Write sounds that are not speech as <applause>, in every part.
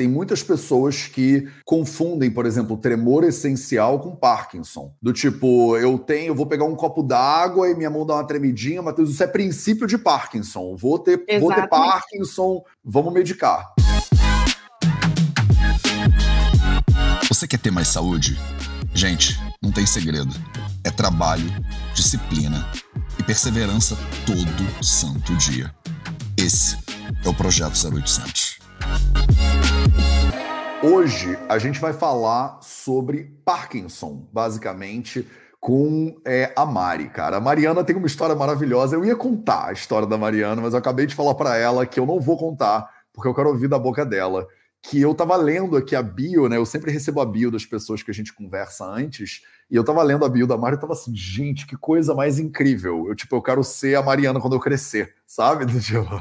Tem muitas pessoas que confundem, por exemplo, tremor essencial com Parkinson. Do tipo, eu tenho, eu vou pegar um copo d'água e minha mão dá uma tremidinha, Matheus, isso é princípio de Parkinson. Vou ter, vou ter Parkinson, vamos medicar. Você quer ter mais saúde? Gente, não tem segredo. É trabalho, disciplina e perseverança todo santo dia. Esse é o Projeto 0800. Hoje a gente vai falar sobre Parkinson, basicamente, com é, a Mari, cara. A Mariana tem uma história maravilhosa. Eu ia contar a história da Mariana, mas eu acabei de falar para ela que eu não vou contar, porque eu quero ouvir da boca dela. Que eu tava lendo aqui a bio, né? Eu sempre recebo a bio das pessoas que a gente conversa antes. E eu tava lendo a bio da Mari e tava assim, gente, que coisa mais incrível. Eu, tipo, eu quero ser a Mariana quando eu crescer, sabe? <laughs> Tipo,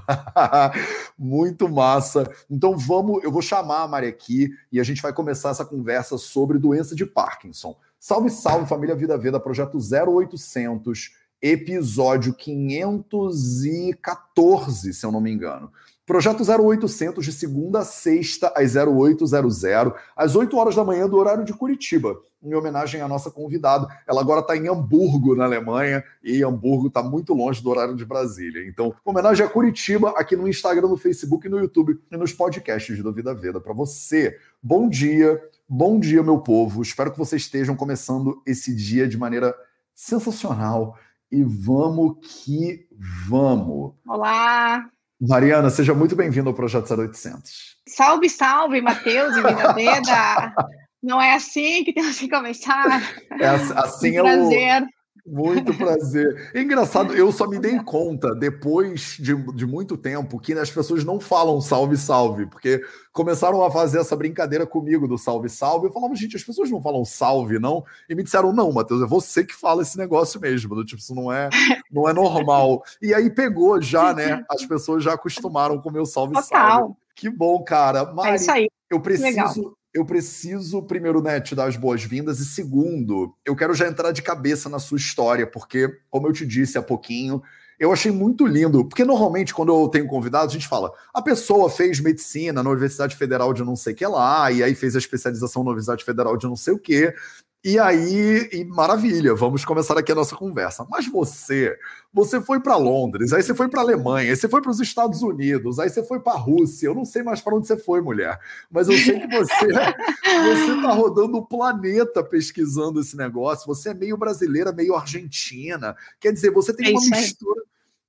muito massa. Então vamos, eu vou chamar a Mari aqui e a gente vai começar essa conversa sobre doença de Parkinson. Salve, salve, família Vida Veda, projeto 0800, episódio 514, se eu não me engano. Projeto 0800 de segunda a sexta às 0800, às 8 horas da manhã do horário de Curitiba, em homenagem à nossa convidada. Ela agora está em Hamburgo, na Alemanha, e Hamburgo está muito longe do horário de Brasília. Então, homenagem a Curitiba aqui no Instagram, no Facebook, no YouTube e nos podcasts do Vida Veda para você. Bom dia, bom dia, meu povo. Espero que vocês estejam começando esse dia de maneira sensacional. E vamos que vamos. Olá! Mariana, seja muito bem-vindo ao Projeto 0800. Salve, salve, Matheus e Vida Veda. <laughs> Não é assim que temos que começar. É assim um é prazer. o muito prazer. É engraçado, eu só me dei conta depois de, de muito tempo que as pessoas não falam salve, salve, porque começaram a fazer essa brincadeira comigo do salve, salve. Eu falava, gente, as pessoas não falam salve, não? E me disseram, não, Matheus, é você que fala esse negócio mesmo. Do tipo, isso não é, não é normal. E aí pegou já, né? As pessoas já acostumaram com o meu salve, Total. salve. Que bom, cara. Mari, é isso aí. Eu preciso. Legal eu preciso, primeiro, né, te dar as boas-vindas, e segundo, eu quero já entrar de cabeça na sua história, porque, como eu te disse há pouquinho, eu achei muito lindo, porque normalmente quando eu tenho convidados, a gente fala, a pessoa fez medicina na Universidade Federal de não sei o que lá, e aí fez a especialização na Universidade Federal de não sei o que, e aí, e maravilha, vamos começar aqui a nossa conversa. Mas você, você foi para Londres, aí você foi para Alemanha, aí você foi para os Estados Unidos, aí você foi para a Rússia. Eu não sei mais para onde você foi, mulher, mas eu sei que você <laughs> você está rodando o planeta pesquisando esse negócio. Você é meio brasileira, meio argentina. Quer dizer, você tem é uma mistura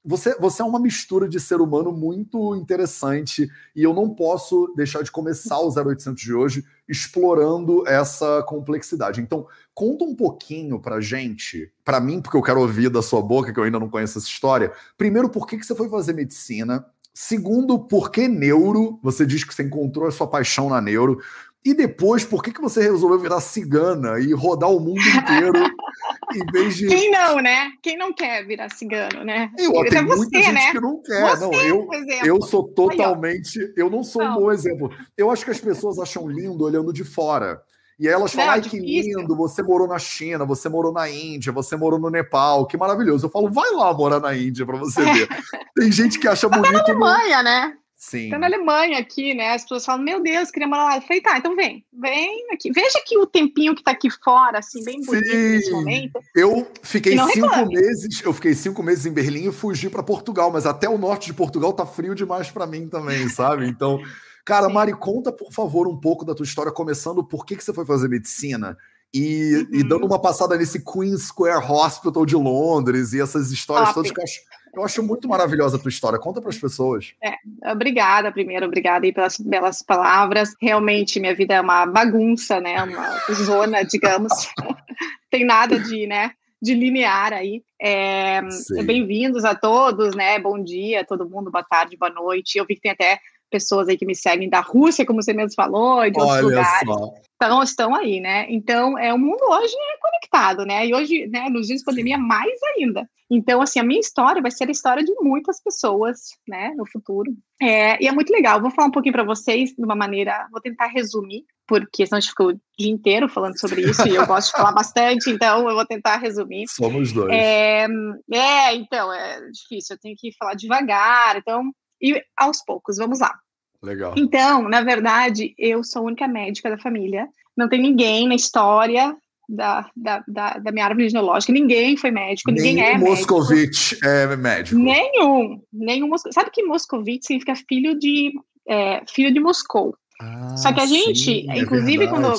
você, você é uma mistura de ser humano muito interessante e eu não posso deixar de começar o 0800 de hoje explorando essa complexidade. Então, conta um pouquinho pra gente, para mim, porque eu quero ouvir da sua boca, que eu ainda não conheço essa história. Primeiro, por que, que você foi fazer medicina? Segundo, por que neuro? Você diz que você encontrou a sua paixão na neuro. E depois, por que, que você resolveu virar cigana e rodar o mundo <laughs> inteiro <laughs> de. Quem não, né? Quem não quer virar cigano, né? Eu, tem é muita você, gente né? que não quer. Você, não, eu, eu sou totalmente. eu não sou não. um bom exemplo. Eu acho que as pessoas acham lindo olhando de fora. E aí elas falam, ai, que lindo, você morou na China, você morou na Índia, você morou no Nepal, que maravilhoso. Eu falo, vai lá morar na Índia para você <laughs> ver. Tem gente que acha bonito. Tá na Alemanha, no... né? Sim. Tá na Alemanha aqui, né? As pessoas falam, meu Deus, queria morar lá. Eu falei, tá, então vem, vem aqui. Veja aqui o tempinho que tá aqui fora, assim, bem bonito Sim. nesse momento. Eu fiquei cinco reclame. meses, eu fiquei cinco meses em Berlim e fugi para Portugal, mas até o norte de Portugal tá frio demais para mim também, sabe? Então, cara, Sim. Mari, conta, por favor, um pouco da tua história, começando por que, que você foi fazer medicina. E, uhum. e dando uma passada nesse Queen Square Hospital de Londres e essas histórias todas que eu acho eu acho muito maravilhosa a tua história. Conta para as pessoas. É, obrigada, primeiro, obrigada aí pelas belas palavras. Realmente, minha vida é uma bagunça, né? Uma zona, <laughs> digamos. Tem nada de, né? De linear aí. É, Bem-vindos a todos, né? Bom dia todo mundo, boa tarde, boa noite. Eu vi que tem até pessoas aí que me seguem da Rússia, como você mesmo falou, e de outros Olha lugares. Só. Então, estão aí, né? Então, é, o mundo hoje é conectado, né? E hoje, né, nos dias de pandemia, mais ainda. Então, assim, a minha história vai ser a história de muitas pessoas, né, no futuro. É, e é muito legal. Vou falar um pouquinho para vocês de uma maneira, vou tentar resumir, porque senão a gente ficou o dia inteiro falando sobre isso e eu gosto de falar bastante, então eu vou tentar resumir. Somos dois. É, é, então, é difícil, eu tenho que falar devagar, então, e aos poucos, vamos lá. Legal. Então, na verdade, eu sou a única médica da família. Não tem ninguém na história da, da, da, da minha árvore genealógica. Ninguém foi médico, ninguém Nenhum é Moscovite é médico. Nenhum. Nenhum. Sabe que Moscovite significa filho de, é, filho de Moscou. Ah, Só que a gente, sim, é inclusive, quando.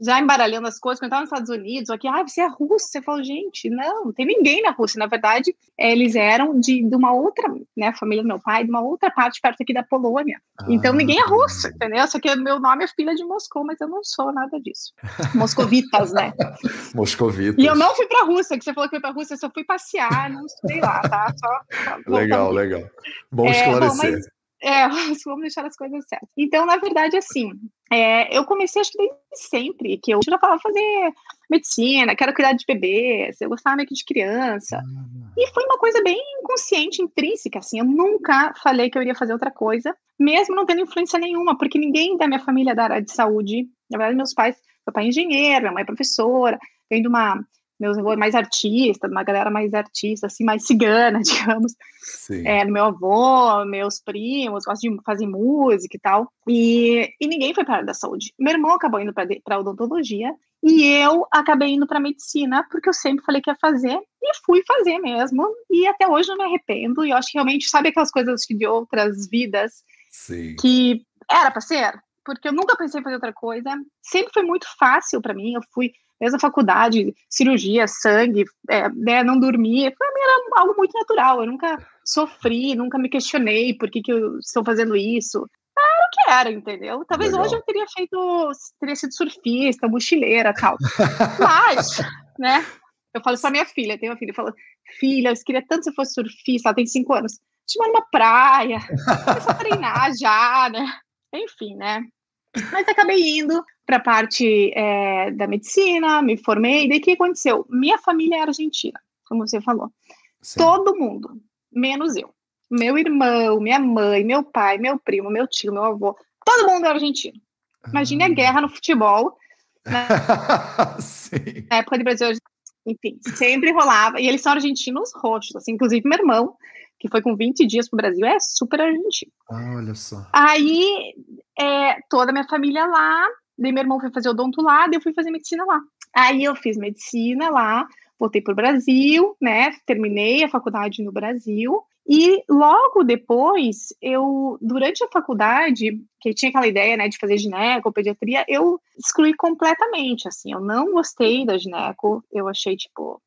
Já embaralhando as coisas, quando eu estava nos Estados Unidos, aqui, ah, você é russo, você falou, gente, não, não tem ninguém na Rússia. Na verdade, eh, eles eram de, de uma outra, né, a família do meu pai, de uma outra parte perto aqui da Polônia. Então, Ah. ninguém é russo, entendeu? Só que meu nome é filha de Moscou, mas eu não sou nada disso. Moscovitas, né? <laughs> Moscovitas. E eu não fui pra Rússia, que você falou que foi pra Rússia, eu só fui passear, não sei lá, tá? Só, só Legal, legal. Bom É, bom, esclarecer. mas- É, <laughs> vamos deixar as coisas certas. Então, na verdade, assim, é, eu comecei, acho que desde sempre, que eu já falava fazer medicina, quero cuidar de bebês, eu gostava meio que de criança. E foi uma coisa bem inconsciente, intrínseca, assim. Eu nunca falei que eu iria fazer outra coisa, mesmo não tendo influência nenhuma, porque ninguém da minha família é da área de saúde. Na verdade, meus pais, meu pai é engenheiro, minha mãe é professora, vem de uma. Meus avós mais artista, uma galera mais artista, assim, mais cigana, <laughs> digamos. Sim. É, meu avô, meus primos, gostam de fazer música e tal. E, e ninguém foi para a área da saúde. Meu irmão acabou indo para odontologia e eu acabei indo para medicina, porque eu sempre falei que ia fazer e fui fazer mesmo. E até hoje não me arrependo. E eu acho que realmente, sabe aquelas coisas de outras vidas Sim. que era para ser? Porque eu nunca pensei em fazer outra coisa. Sempre foi muito fácil para mim. Eu fui desde a faculdade, cirurgia, sangue, é, né, não dormir. Para mim era algo muito natural. Eu nunca sofri, nunca me questionei por que, que eu estou fazendo isso. Era o que era, entendeu? Talvez Legal. hoje eu teria feito, teria sido surfista, mochileira, tal. <laughs> Mas, né? Eu falo isso pra minha filha, tem uma filha, eu falo, filha, eu queria tanto que você fosse surfista, ela tem cinco anos. Te manda uma praia, começa a treinar já, né? Enfim, né? Mas acabei indo para a parte é, da medicina, me formei. Daí o que aconteceu? Minha família é argentina, como você falou. Sim. Todo mundo, menos eu. Meu irmão, minha mãe, meu pai, meu primo, meu tio, meu avô, todo mundo é argentino. Imagine Ah. a guerra no futebol, <laughs> Sim. na época de Brasil, enfim, sempre rolava. E eles são argentinos roxos, assim, inclusive meu irmão, que foi com 20 dias para o Brasil, é super argentino. Ah, olha só. Aí, é, toda a minha família lá, daí meu irmão foi fazer odonto lá, daí eu fui fazer medicina lá. Aí eu fiz medicina lá, voltei para o Brasil, né, terminei a faculdade no Brasil, e logo depois, eu, durante a faculdade, que tinha aquela ideia, né, de fazer gineco, pediatria, eu excluí completamente, assim, eu não gostei da gineco, eu achei, tipo,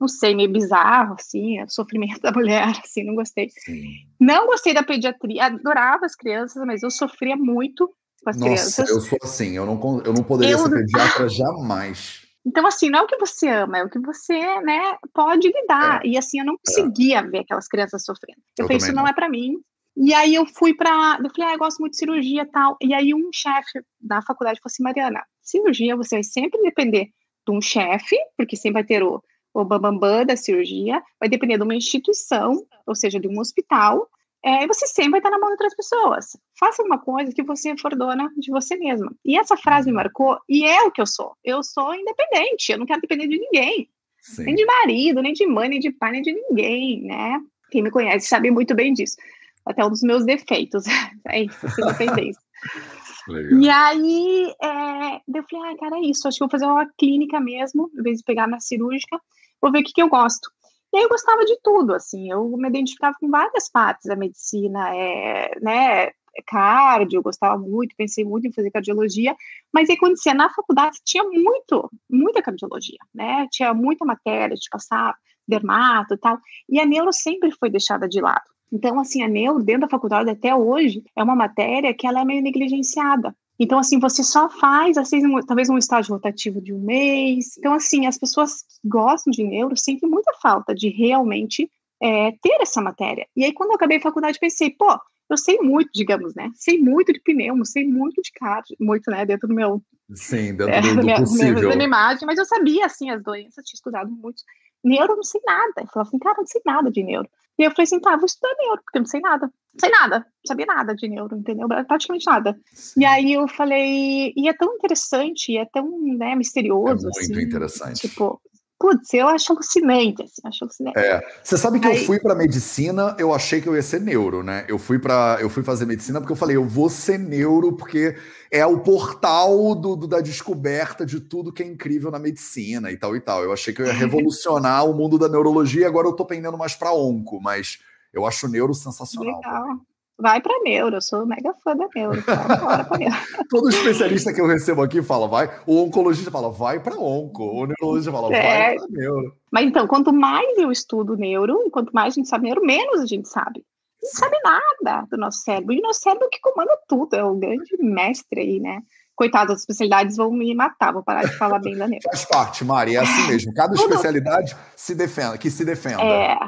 não sei, meio bizarro, assim, o sofrimento <laughs> da mulher, assim, não gostei. Sim. Não gostei da pediatria, adorava as crianças, mas eu sofria muito com as Nossa, crianças. eu sou assim, eu não, eu não poderia Eu- ser pediatra <laughs> jamais. Então, assim, não é o que você ama, é o que você, né, pode lidar. E, assim, eu não conseguia ver aquelas crianças sofrendo. Eu, Eu falei, isso não, não. é para mim. E aí eu fui para, eu falei, ah, eu gosto muito de cirurgia e tal. E aí um chefe da faculdade falou assim, Mariana, cirurgia você vai sempre depender de um chefe, porque sempre vai ter o, o bambambam da cirurgia, vai depender de uma instituição, ou seja, de um hospital, é, e você sempre vai estar na mão de outras pessoas. Faça uma coisa que você for dona de você mesma. E essa frase me marcou, e é o que eu sou. Eu sou independente, eu não quero depender de ninguém. Sim. Nem de marido, nem de mãe, nem de pai, nem de ninguém, né? Quem me conhece sabe muito bem disso. Até um dos meus defeitos. <laughs> É isso, essa independência. <laughs> Legal. E aí, é, eu falei, ah, cara, é isso. Acho que vou fazer uma clínica mesmo, em vez de pegar na cirúrgica, vou ver o que, que eu gosto. E aí eu gostava de tudo, assim, eu me identificava com várias partes da medicina, é, né, cardio, eu gostava muito, pensei muito em fazer cardiologia, mas aí quando ia na faculdade tinha muito, muita cardiologia, né, tinha muita matéria de passar, dermato e tal, e a neuro sempre foi deixada de lado. Então, assim, a neuro, dentro da faculdade até hoje, é uma matéria que ela é meio negligenciada. Então, assim, você só faz, assim, talvez um estágio rotativo de um mês. Então, assim, as pessoas que gostam de neuro sentem muita falta de realmente é, ter essa matéria. E aí, quando eu acabei a faculdade, pensei, pô, eu sei muito, digamos, né? Sei muito de pneumo, sei muito de cardio, muito, né, dentro do meu, Sim, dentro é, do, do minha, possível. da minha imagem, mas eu sabia, assim, as doenças, tinha estudado muito. Neuro, eu não sei nada. Eu falava assim, cara, eu não sei nada de neuro. E eu falei assim, tá, vou estudar neuro, porque eu não sei nada. Não sei nada, não sabia nada de neuro, entendeu? Praticamente nada. E aí eu falei, e é tão interessante, e é tão, né, É misterioso, muito assim. interessante. Tipo, putz, eu acho alucinante, assim, acho alucinante. É. Você sabe que Aí... eu fui para medicina, eu achei que eu ia ser neuro, né? Eu fui para eu fui fazer medicina porque eu falei, eu vou ser neuro porque é o portal do, do, da descoberta de tudo que é incrível na medicina e tal e tal. Eu achei que eu ia revolucionar o mundo da neurologia, agora eu tô pendendo mais para onco, mas eu acho neuro sensacional. Legal. Vai para neuro, eu sou mega fã da neuro. <laughs> Todo especialista que eu recebo aqui fala, vai. O oncologista fala, vai para onco. O neurologista fala, é. vai para neuro. Mas então, quanto mais eu estudo neuro, e quanto mais a gente sabe neuro, menos a gente sabe. Não sabe nada do nosso cérebro. E o nosso cérebro que comanda tudo, é o grande mestre aí, né? Coitado, as especialidades vão me matar, vou parar de falar bem da neuro. Faz parte, Mari, é assim mesmo. Cada especialidade se defenda, que se defenda. É,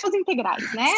são integrais, né?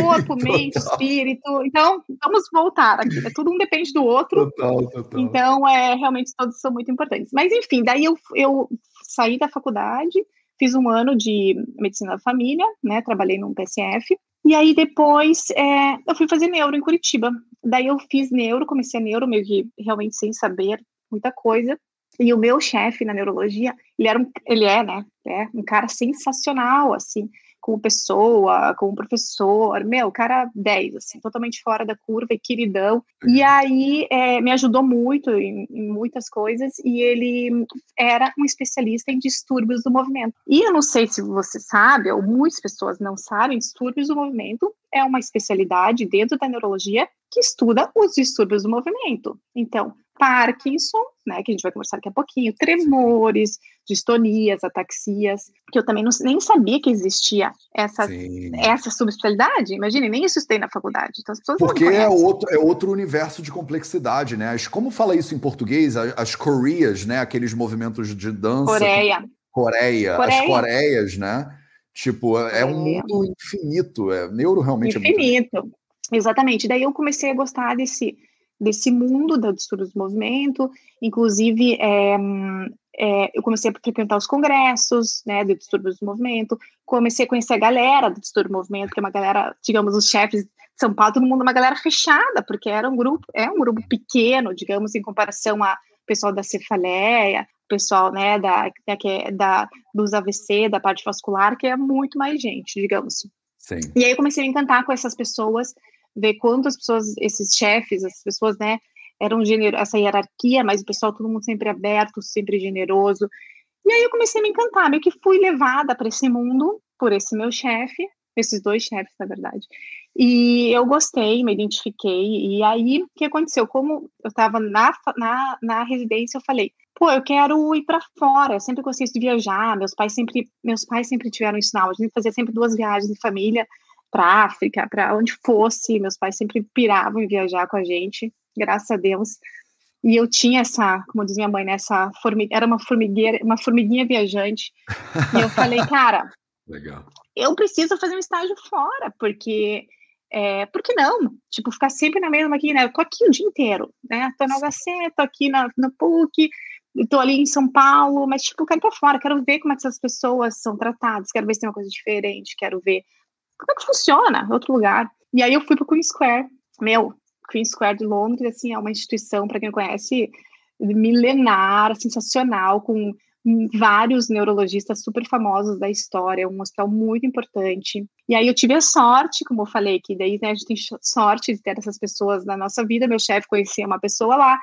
Corpo, mente, espírito. Então, vamos voltar aqui. Né? Tudo um depende do outro. Total, total. Então, é, realmente, todos são muito importantes. Mas, enfim, daí eu, eu saí da faculdade, fiz um ano de medicina da família, né? Trabalhei num PSF. E aí, depois, é, eu fui fazer neuro em Curitiba. Daí, eu fiz neuro, comecei a neuro, meio que realmente sem saber muita coisa. E o meu chefe na neurologia, ele era um, ele é, né? É um cara sensacional, assim como pessoa, como professor, meu, cara 10, assim, totalmente fora da curva e queridão. E uhum. aí é, me ajudou muito em, em, muitas coisas e ele era um especialista em distúrbios do movimento. E eu não sei se você sabe, ou muitas pessoas não sabem, distúrbios do movimento é uma especialidade dentro da neurologia que estuda os distúrbios do movimento. Então, Parkinson, né, que a gente vai conversar daqui a pouquinho, tremores, distonias, ataxias, que eu também não, nem sabia que existia essa, essa subespecialidade, imagine, nem isso tem na faculdade. Então, as pessoas Porque é outro, é outro universo de complexidade, né? As, como fala isso em português? As, as Coreias, né? Aqueles movimentos de dança. Coreia. Coreia. Coreia. As Coreias, né? Tipo, é, é um mundo infinito. É, neuro realmente infinito. é Infinito. Exatamente. Daí eu comecei a gostar desse desse mundo da distúrbio do movimento, inclusive é, é, eu comecei a frequentar os congressos, né, de distúrbios do movimento, comecei a conhecer a galera do distúrbio do movimento, que é uma galera, digamos, os chefes de São Paulo, todo mundo é uma galera fechada, porque era um grupo, é um grupo pequeno, digamos, em comparação a pessoal da cefaleia, pessoal, né, da, da, é, da, dos AVC, da parte vascular, que é muito mais gente, digamos. Sim. E aí eu comecei a me encantar com essas pessoas, ver quantas pessoas, esses chefes, as pessoas, né, eram genero essa hierarquia, mas o pessoal, todo mundo sempre aberto, sempre generoso. E aí eu comecei a me encantar, meio que fui levada para esse mundo por esse meu chefe, esses dois chefes, na verdade. E eu gostei, me identifiquei. E aí, o que aconteceu? Como eu estava na, na, na residência, eu falei, pô, eu quero ir para fora. Eu sempre gostei de viajar. Meus pais sempre, meus pais sempre tiveram isso na A gente fazia sempre duas viagens em família para África, para onde fosse. Meus pais sempre piravam em viajar com a gente, graças a Deus. E eu tinha essa, como diz minha mãe, né, essa formiga, era uma formigueira, uma formiguinha viajante. E eu falei, <laughs> cara, Legal. eu preciso fazer um estágio fora, porque é, por que não? Tipo, ficar sempre na mesma aqui, né? Eu tô aqui o dia inteiro, né? Tô no HC, tô aqui na, no PUC, tô ali em São Paulo, mas, tipo, quero ir pra fora, quero ver como é que essas pessoas são tratadas, quero ver se tem uma coisa diferente, quero ver como é que funciona outro lugar. E aí eu fui para o Queen Square. Meu, Queen Square de Londres, assim, é uma instituição, para quem não conhece, milenar, sensacional, com vários neurologistas super famosos da história, um hospital muito importante. E aí eu tive a sorte, como eu falei, que daí né, a gente tem sorte de ter essas pessoas na nossa vida. Meu chefe conhecia uma pessoa lá,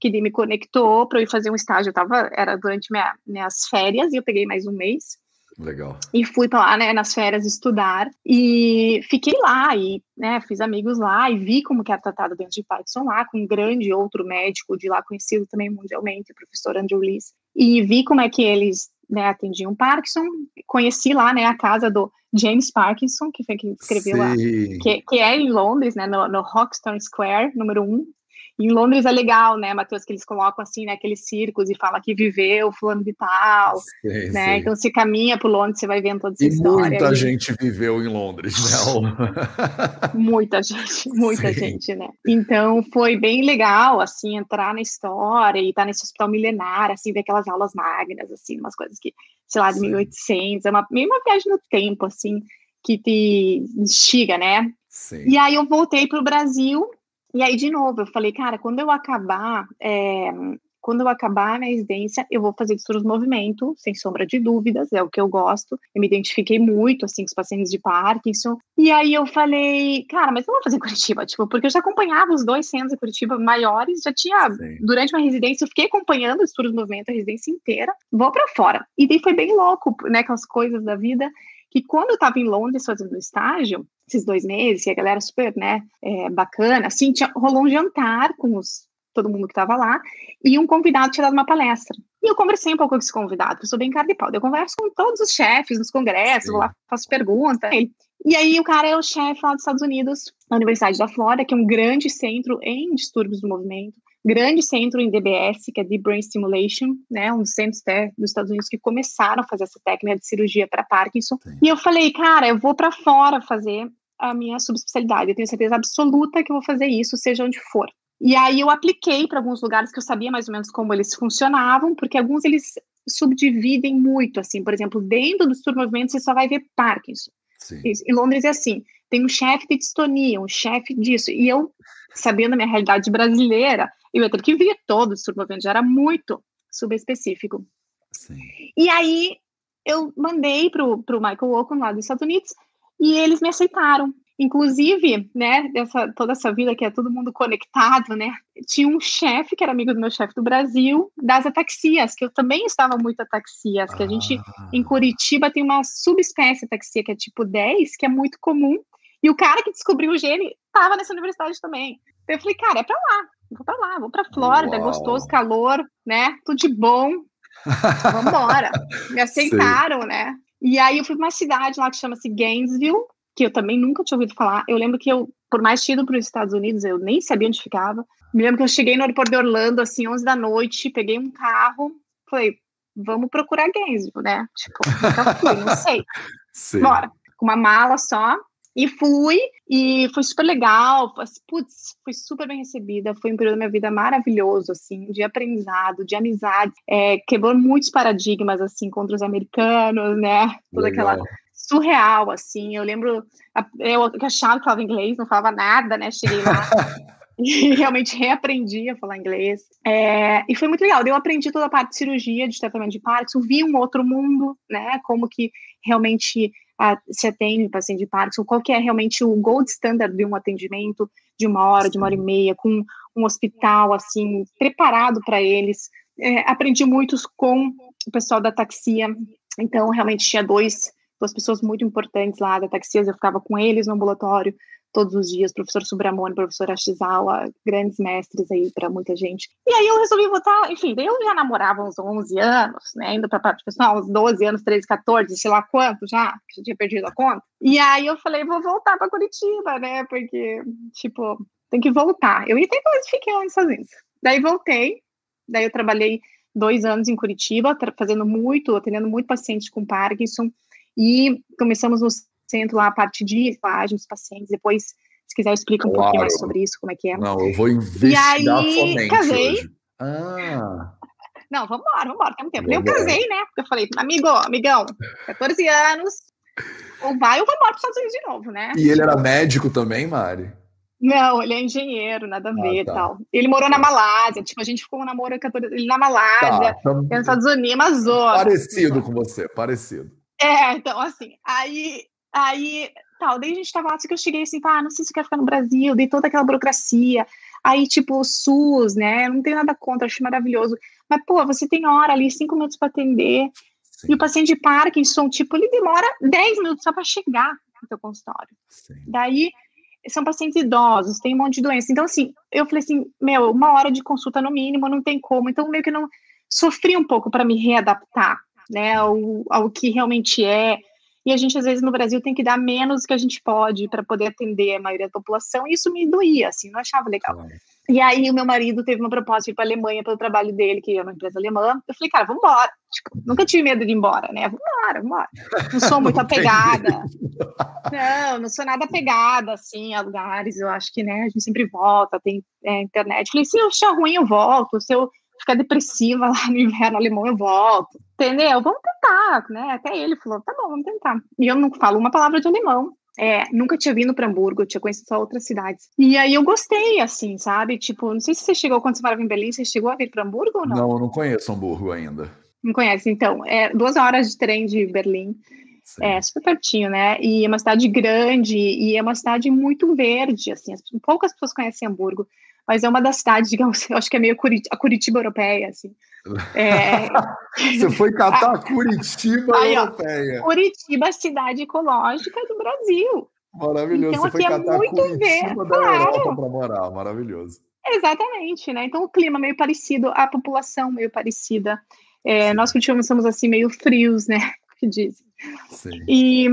que me conectou para eu ir fazer um estágio. Eu tava, era durante minha, minhas férias e eu peguei mais um mês. Legal. E fui para lá, né, nas férias estudar e fiquei lá e, né, fiz amigos lá e vi como que era tratado dentro de Parkinson lá, com um grande outro médico de lá conhecido também mundialmente, o professor Andrew Lees, e vi como é que eles, né, atendiam Parkinson, conheci lá, né, a casa do James Parkinson, que foi quem escreveu Sim. lá, que, que, é em Londres, né, no, no Hoxton Square, número um, em Londres é legal, né, Matheus, que eles colocam assim, né, aqueles círculos e fala que viveu fulano de tal, sim, né? Sim. Então você caminha por Londres, você vai vendo toda essa e história. Muita aí. gente viveu em Londres, né? muita gente, <laughs> muita sim. gente, né? Então foi bem legal, assim, entrar na história e estar nesse hospital milenar, assim, ver aquelas aulas magnas, assim, umas coisas que, sei lá, de 1800, é uma, meio uma viagem no tempo, assim, que te instiga, né? Sim. E aí eu voltei para o Brasil e aí, de novo, eu falei, cara, quando eu acabar, é, quando eu acabar a minha residência, eu vou fazer distúrbios do movimento, sem sombra de dúvidas, é o que eu gosto. Eu me identifiquei muito, assim, com os pacientes de Parkinson. E aí eu falei, cara, mas não vou fazer <laughs> Curitiba, tipo, porque eu já acompanhava os dois centros de Curitiba maiores, já tinha, Sim. durante uma residência, eu fiquei acompanhando os distúrbios do movimento, a residência inteira, vou para fora. E daí foi bem louco, né, com as coisas da vida, que quando eu estava em Londres fazendo estágio, esses dois meses, que a galera super, né, é, bacana, assim, tinha, rolou um jantar com os, todo mundo que estava lá, e um convidado tinha dado uma palestra. E eu conversei um pouco com esse convidado, eu sou bem cara de pau, eu converso com todos os chefes nos congressos, vou lá, faço perguntas, e aí o cara é o chefe lá dos Estados Unidos, na Universidade da Flórida, que é um grande centro em distúrbios do movimento, grande centro em DBS, que é Deep Brain Stimulation, né, um dos centros dos Estados Unidos que começaram a fazer essa técnica de cirurgia para Parkinson. Sim. E eu falei, cara, eu vou para fora fazer a minha subespecialidade. Eu tenho certeza absoluta que eu vou fazer isso, seja onde for. E aí eu apliquei para alguns lugares que eu sabia mais ou menos como eles funcionavam, porque alguns eles subdividem muito, assim, por exemplo, dentro do movimento você só vai ver Parkinson. Sim. Em Londres é assim, tem um chefe de distonia, um chefe disso, e eu, sabendo a minha realidade brasileira, eu ia ter que ver todo o movimento, já era muito subespecífico. Sim. E aí eu mandei para o Michael Ocon lá dos Estados Unidos, e eles me aceitaram. Inclusive, né, dessa, toda essa vida que é todo mundo conectado, né, tinha um chefe que era amigo do meu chefe do Brasil, das ataxias, que eu também estava muito ataxias, que a gente, em ah. Curitiba, tem uma subespécie ataxia, que é tipo 10, que é muito comum, e o cara que descobriu o gene estava nessa universidade também. Eu falei, cara, é para lá, vou para lá, vou para Flórida, Uau. gostoso, calor, né, tudo de bom, vamos embora. <laughs> Me aceitaram, Sim. né, e aí eu fui para uma cidade lá que chama-se Gainesville, que eu também nunca tinha ouvido falar. Eu lembro que eu, por mais tido para os Estados Unidos, eu nem sabia onde ficava. Me lembro que eu cheguei no aeroporto de Orlando, assim, 11 da noite, peguei um carro, falei, vamos procurar Gainesville, né? Tipo, nunca fui, não sei. <laughs> Sim. Bora. Com uma mala só, e fui, e foi super legal, putz, fui super bem recebida, foi um período da minha vida maravilhoso, assim, de aprendizado, de amizade, é, quebrou muitos paradigmas, assim, contra os americanos, né, toda legal. aquela surreal, assim. Eu lembro, eu achava que falava inglês, não falava nada, né? Cheguei lá <laughs> e realmente reaprendi a falar inglês. É, e foi muito legal. Eu aprendi toda a parte de cirurgia, de tratamento de Parkinson, vi um outro mundo, né? Como que realmente a, se atende paciente de Parkinson, qual que é realmente o gold standard de um atendimento de uma hora, de uma hora e meia, com um hospital, assim, preparado para eles. É, aprendi muito com o pessoal da taxia, então realmente tinha dois duas pessoas muito importantes lá da Taxias, eu ficava com eles no ambulatório todos os dias, professor Subramone, professor Ashizawa, grandes mestres aí para muita gente. E aí eu resolvi voltar, enfim, eu já namorava uns 11 anos, né, indo para parte pessoal, uns 12 anos, 13, 14, sei lá quanto já, que já tinha perdido a conta. E aí eu falei, vou voltar para Curitiba, né, porque, tipo, tem que voltar. Eu ia ter quase fiquei lá sozinha. Daí voltei, daí eu trabalhei dois anos em Curitiba, fazendo muito, atendendo muito pacientes com Parkinson, e começamos no lá a parte de estágio dos pacientes. Depois, se quiser, eu explico um claro. pouquinho mais sobre isso, como é que é. Não, eu vou investigar e aí, somente casei. Hoje. Ah. Não, vamos embora, vamos embora, tem um tempo. Eu casei, né? Porque eu falei, amigo, amigão, 14 anos, ou vai ou vai embora para os Estados Unidos de novo, né? E ele era médico também, Mari? Não, ele é engenheiro, nada a ah, ver ah, tá. tal. Ele morou na Malásia, tipo, a gente ficou um namoro ele na Malásia, tá, nos Estados Unidos, Amazonas. Parecido com você, parecido. É, então, assim, aí, aí, tal, daí a gente tava lá, assim que eu cheguei assim, pá, não sei se eu quero ficar no Brasil, dei toda aquela burocracia, aí, tipo, o SUS, né, não tenho nada contra, acho maravilhoso, mas, pô, você tem hora ali, cinco minutos para atender, Sim. e o paciente de Parkinson, tipo, ele demora dez minutos só para chegar no teu consultório. Sim. Daí, são pacientes idosos, tem um monte de doença, então, assim, eu falei assim, meu, uma hora de consulta no mínimo, não tem como, então, meio que não, sofri um pouco para me readaptar, né, ao, ao que realmente é. E a gente, às vezes, no Brasil tem que dar menos do que a gente pode para poder atender a maioria da população, e isso me doía, assim, não achava legal. E aí, o meu marido teve uma proposta de ir para a Alemanha pelo trabalho dele, que é uma empresa alemã. Eu falei, cara, vamos embora. Tipo, nunca tive medo de ir embora, né? Vamos embora, vamos embora. Não sou muito <laughs> apegada. não, não sou nada apegada, assim, a lugares. Eu acho que, né, a gente sempre volta, tem é, internet. Eu falei, se eu achar ruim, eu volto. Se eu ficar depressiva <laughs> lá no inverno alemão, eu volto. Entendeu? Vamos tentar, né? Até ele falou, tá bom, vamos tentar. E eu não falo uma palavra de alemão. É, nunca tinha vindo para Hamburgo, tinha conhecido só outras cidades. E aí eu gostei, assim, sabe? Tipo, não sei se você chegou, quando você morava em Berlim, você chegou a vir para Hamburgo ou não? Não, eu não conheço Hamburgo ainda. Não conhece, então. É duas horas de trem de Berlim. Sim. É super pertinho, né? E é uma cidade grande e é uma cidade muito verde, assim. Poucas pessoas conhecem Hamburgo, mas é uma das cidades, digamos, <laughs> eu acho que é meio a Curitiba europeia, assim. É... <laughs> Você foi catar a Curitiba Aí, europeia. Ó, Curitiba, cidade ecológica do Brasil. Maravilhoso. Então, Você foi é catar é Curitiba ver, da claro. Europa para morar. Maravilhoso. Exatamente, né? Então o clima meio parecido, a população meio parecida. É, nós Curitibanos somos assim meio frios, né? Que dizem. E,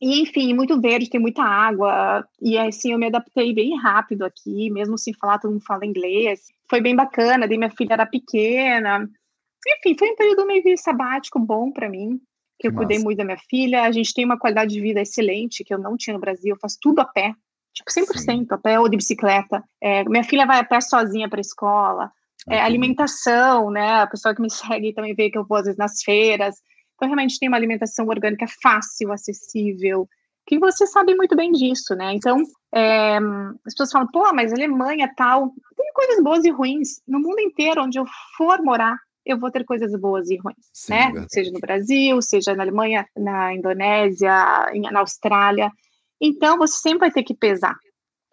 e, enfim, muito verde, tem muita água. E assim, eu me adaptei bem rápido aqui, mesmo sem falar, todo mundo fala inglês. Foi bem bacana, daí minha filha era pequena. Enfim, foi um período meio sabático bom para mim, que, que eu cuidei muito da minha filha. A gente tem uma qualidade de vida excelente, que eu não tinha no Brasil. Eu faço tudo a pé, tipo 100% Sim. a pé ou de bicicleta. É, minha filha vai a pé sozinha para a escola. É, alimentação, né? A pessoa que me segue também vê que eu vou às vezes nas feiras. Então, realmente tem uma alimentação orgânica fácil, acessível, que você sabe muito bem disso, né? Então, é, as pessoas falam, pô, mas Alemanha tal. Tem coisas boas e ruins. No mundo inteiro, onde eu for morar, eu vou ter coisas boas e ruins, Sim, né? Verdade. Seja no Brasil, seja na Alemanha, na Indonésia, na Austrália. Então, você sempre vai ter que pesar.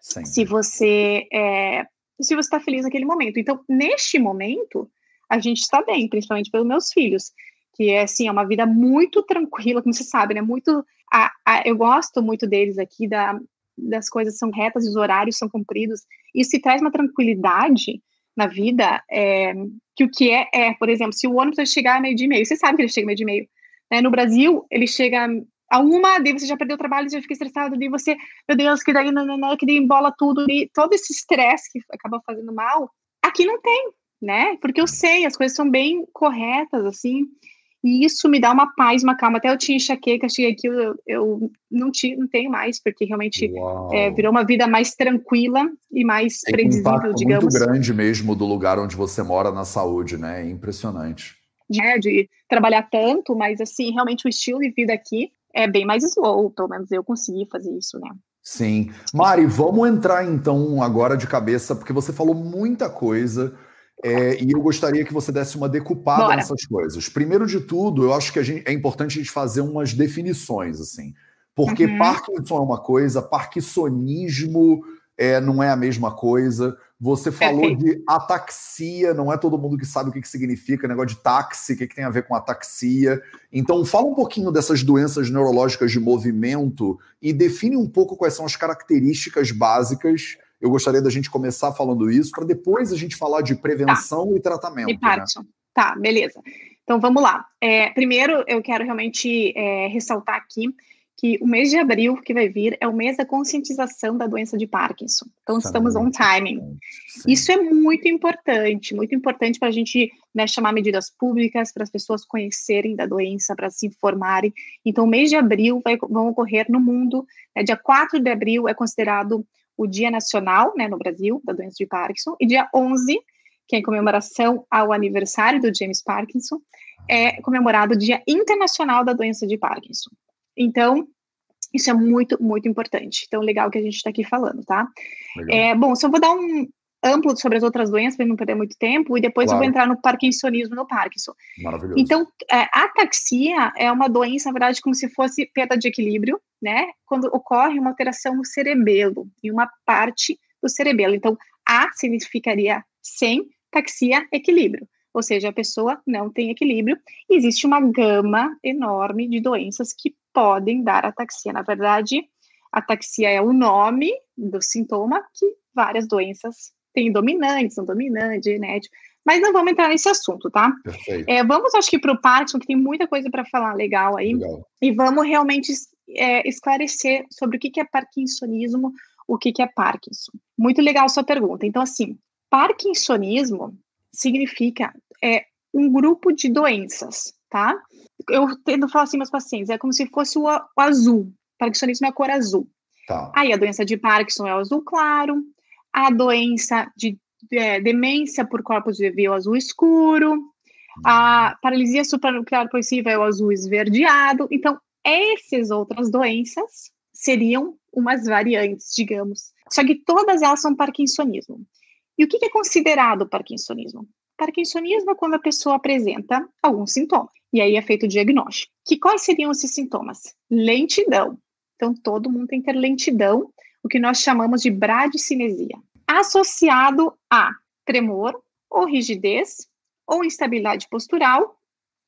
Sim. Se você é, se você está feliz naquele momento. Então, neste momento, a gente está bem, principalmente pelos meus filhos que é assim, é uma vida muito tranquila, como você sabe, né? Muito, a, a, eu gosto muito deles aqui, da, das coisas são retas, os horários são cumpridos. Isso se traz uma tranquilidade na vida, é, que o que é, é, por exemplo, se o ônibus chegar meio de meio, você sabe que ele chega meio de meio, né? No Brasil, ele chega a uma, daí você já perdeu o trabalho, já fica estressado, daí você, meu Deus, que daí, não, não, não, que daí embola tudo, e todo esse estresse que acaba fazendo mal, aqui não tem, né? Porque eu sei, as coisas são bem corretas, assim, e isso me dá uma paz, uma calma. Até eu tinha enxaqueca, cheguei aqui, eu, eu não, tinha, não tenho mais, porque realmente é, virou uma vida mais tranquila e mais Tem previsível, um digamos. muito grande mesmo do lugar onde você mora na saúde, né? É impressionante. É, de trabalhar tanto, mas assim, realmente o estilo de vida aqui é bem mais slow, pelo menos eu consegui fazer isso, né? Sim. Mari, vamos entrar então agora de cabeça, porque você falou muita coisa é, e eu gostaria que você desse uma decupada Bora. nessas coisas. Primeiro de tudo, eu acho que gente, é importante a gente fazer umas definições, assim. Porque uhum. Parkinson é uma coisa, Parkinsonismo é, não é a mesma coisa. Você falou Perfeito. de ataxia, não é todo mundo que sabe o que, que significa, negócio de táxi, o que, que tem a ver com ataxia. Então, fala um pouquinho dessas doenças neurológicas de movimento e define um pouco quais são as características básicas eu gostaria da gente começar falando isso, para depois a gente falar de prevenção tá. e tratamento. E Parkinson. Né? Tá, beleza. Então vamos lá. É, primeiro, eu quero realmente é, ressaltar aqui que o mês de abril que vai vir é o mês da conscientização da doença de Parkinson. Então, tá estamos on timing. Sim. Isso é muito importante, muito importante para a gente né, chamar medidas públicas, para as pessoas conhecerem da doença, para se informarem. Então, o mês de abril vai, vão ocorrer no mundo, né, dia 4 de abril é considerado o Dia Nacional, né, no Brasil, da doença de Parkinson, e dia 11, que é em comemoração ao aniversário do James Parkinson, é comemorado o Dia Internacional da Doença de Parkinson. Então, isso é muito, muito importante. Então, legal que a gente está aqui falando, tá? É, bom, só vou dar um, amplo sobre as outras doenças, para não perder muito tempo, e depois claro. eu vou entrar no parkinsonismo no Parkinson. Maravilhoso. Então, é, a ataxia é uma doença, na verdade, como se fosse perda de equilíbrio, né? Quando ocorre uma alteração no cerebelo, em uma parte do cerebelo. Então, A significaria sem, taxia, equilíbrio. Ou seja, a pessoa não tem equilíbrio. E existe uma gama enorme de doenças que podem dar ataxia. Na verdade, ataxia é o nome do sintoma que várias doenças tem dominante, são dominante, genético, mas não vamos entrar nesse assunto, tá? É, vamos, acho que, para o Parkinson, que tem muita coisa para falar legal aí, legal. e vamos realmente é, esclarecer sobre o que, que é parkinsonismo, o que, que é Parkinson. Muito legal sua pergunta. Então, assim, parkinsonismo significa é, um grupo de doenças, tá? Eu tento falar assim meus pacientes, é como se fosse o, o azul. Parkinsonismo é a cor azul. Tá. Aí a doença de Parkinson é o azul claro, a doença de é, demência por corpos de vio azul escuro, a paralisia supranuclear progressiva é o azul esverdeado. Então, essas outras doenças seriam umas variantes, digamos. Só que todas elas são parkinsonismo. E o que é considerado parkinsonismo? Parkinsonismo é quando a pessoa apresenta alguns sintomas. E aí é feito o diagnóstico. Que quais seriam esses sintomas? Lentidão. Então, todo mundo tem que ter lentidão, o que nós chamamos de bradicinesia. Associado a tremor, ou rigidez, ou instabilidade postural,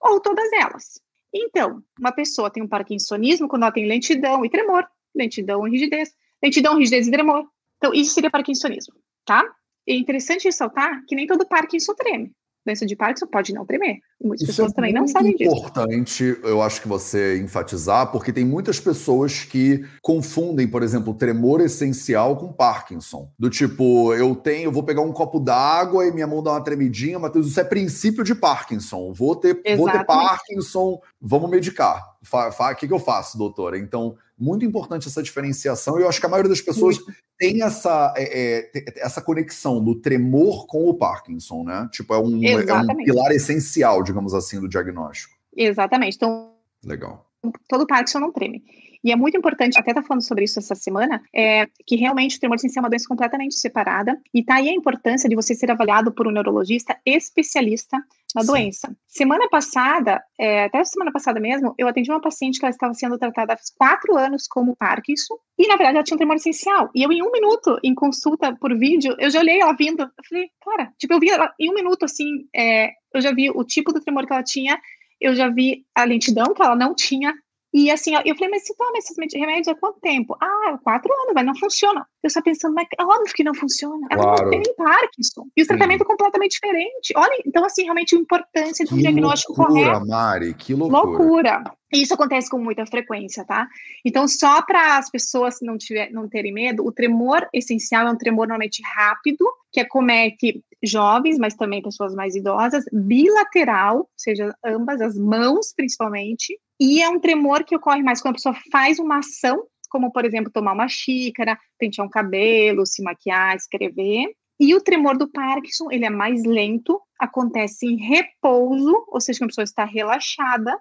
ou todas elas. Então, uma pessoa tem um parkinsonismo quando ela tem lentidão e tremor, lentidão e rigidez, lentidão, rigidez e tremor. Então, isso seria parkinsonismo, tá? É interessante ressaltar que nem todo Parkinson treme doença de Parkinson pode não tremer. Muitas Isso pessoas é também não sabem disso. É importante, eu acho que você enfatizar, porque tem muitas pessoas que confundem, por exemplo, tremor essencial com Parkinson. Do tipo, eu tenho, eu vou pegar um copo d'água e minha mão dá uma tremidinha, Matheus, isso é princípio de Parkinson. Vou ter, vou ter Parkinson, vamos medicar. O que, que eu faço, doutora? Então, muito importante essa diferenciação, e eu acho que a maioria das pessoas tem essa, é, é, essa conexão do tremor com o Parkinson, né? Tipo, é um, é um pilar essencial, digamos assim, do diagnóstico. Exatamente. Então, Legal. todo Parkinson não treme. E é muito importante, até tá falando sobre isso essa semana, é que realmente o tremor sensível é uma doença completamente separada. E tá aí a importância de você ser avaliado por um neurologista especialista na Sim. doença. Semana passada, é, até semana passada mesmo, eu atendi uma paciente que ela estava sendo tratada há quatro anos como Parkinson, e na verdade ela tinha um tremor essencial. E eu, em um minuto, em consulta por vídeo, eu já olhei ela vindo, eu falei, cara, tipo, eu vi ela em um minuto, assim, é, eu já vi o tipo do tremor que ela tinha, eu já vi a lentidão que ela não tinha, e assim, eu falei, mas você toma esses remédios há quanto tempo? Ah, quatro anos, mas não funciona. Eu só pensando, mas é óbvio que não funciona. Ela claro. não tem Parkinson. E o tratamento é completamente diferente. Olha, então, assim, realmente a importância de um diagnóstico loucura, correto. Mari, que loucura. Loucura. E isso acontece com muita frequência, tá? Então, só para as pessoas não, tiver, não terem medo, o tremor essencial é um tremor normalmente rápido, que acomete jovens, mas também pessoas mais idosas, bilateral, ou seja, ambas as mãos principalmente, e é um tremor que ocorre mais quando a pessoa faz uma ação, como, por exemplo, tomar uma xícara, pentear um cabelo, se maquiar, escrever. E o tremor do Parkinson, ele é mais lento, acontece em repouso, ou seja, quando a pessoa está relaxada,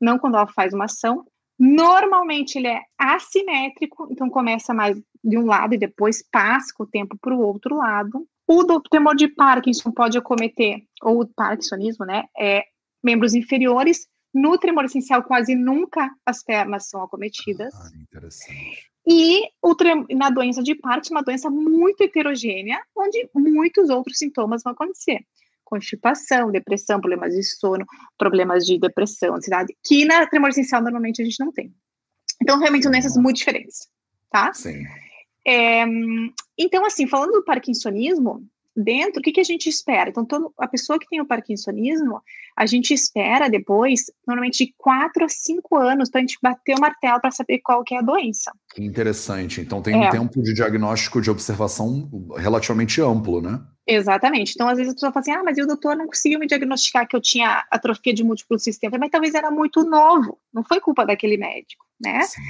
não quando ela faz uma ação. Normalmente ele é assimétrico, então começa mais de um lado e depois passa com o tempo para o outro lado. O do tremor de Parkinson pode acometer, ou o parkinsonismo, né, é membros inferiores, no tremor essencial, quase nunca as pernas são acometidas. Ah, interessante. E o na doença de Parkinson, uma doença muito heterogênea, onde muitos outros sintomas vão acontecer. Constipação, depressão, problemas de sono, problemas de depressão, ansiedade, que na tremor essencial normalmente a gente não tem. Então, realmente são doenças muito diferentes, tá? Sim. É, então, assim, falando do parkinsonismo, dentro, o que, que a gente espera? Então, todo, a pessoa que tem o parkinsonismo, a gente espera depois, normalmente, de 4 a 5 anos, para a gente bater o martelo para saber qual que é a doença. Interessante. Então, tem é. um tempo de diagnóstico de observação relativamente amplo, né? Exatamente. Então, às vezes a pessoa fala assim: ah, mas o doutor não conseguiu me diagnosticar que eu tinha atrofia de múltiplo sistema. Mas talvez era muito novo, não foi culpa daquele médico, né? Sim.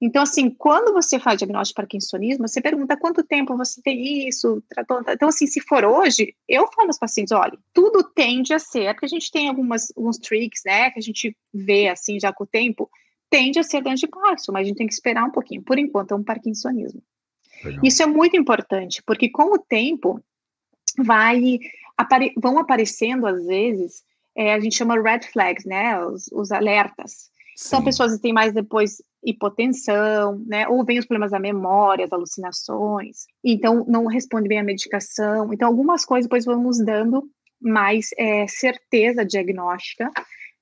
Então, assim, quando você faz diagnóstico de parkinsonismo, você pergunta quanto tempo você tem isso, tratou. Então, assim, se for hoje, eu falo aos pacientes, olha, tudo tende a ser, porque a gente tem algumas, alguns tricks, né, que a gente vê, assim, já com o tempo, tende a ser doença de Parkinson, mas a gente tem que esperar um pouquinho. Por enquanto, é um parkinsonismo. Legal. Isso é muito importante, porque com o tempo, vai, apare, vão aparecendo, às vezes, é, a gente chama red flags, né, os, os alertas. Sim. São pessoas que têm mais depois hipotensão, né? Ou vem os problemas da memória, as alucinações. Então, não responde bem à medicação. Então, algumas coisas depois vão nos dando mais é, certeza diagnóstica,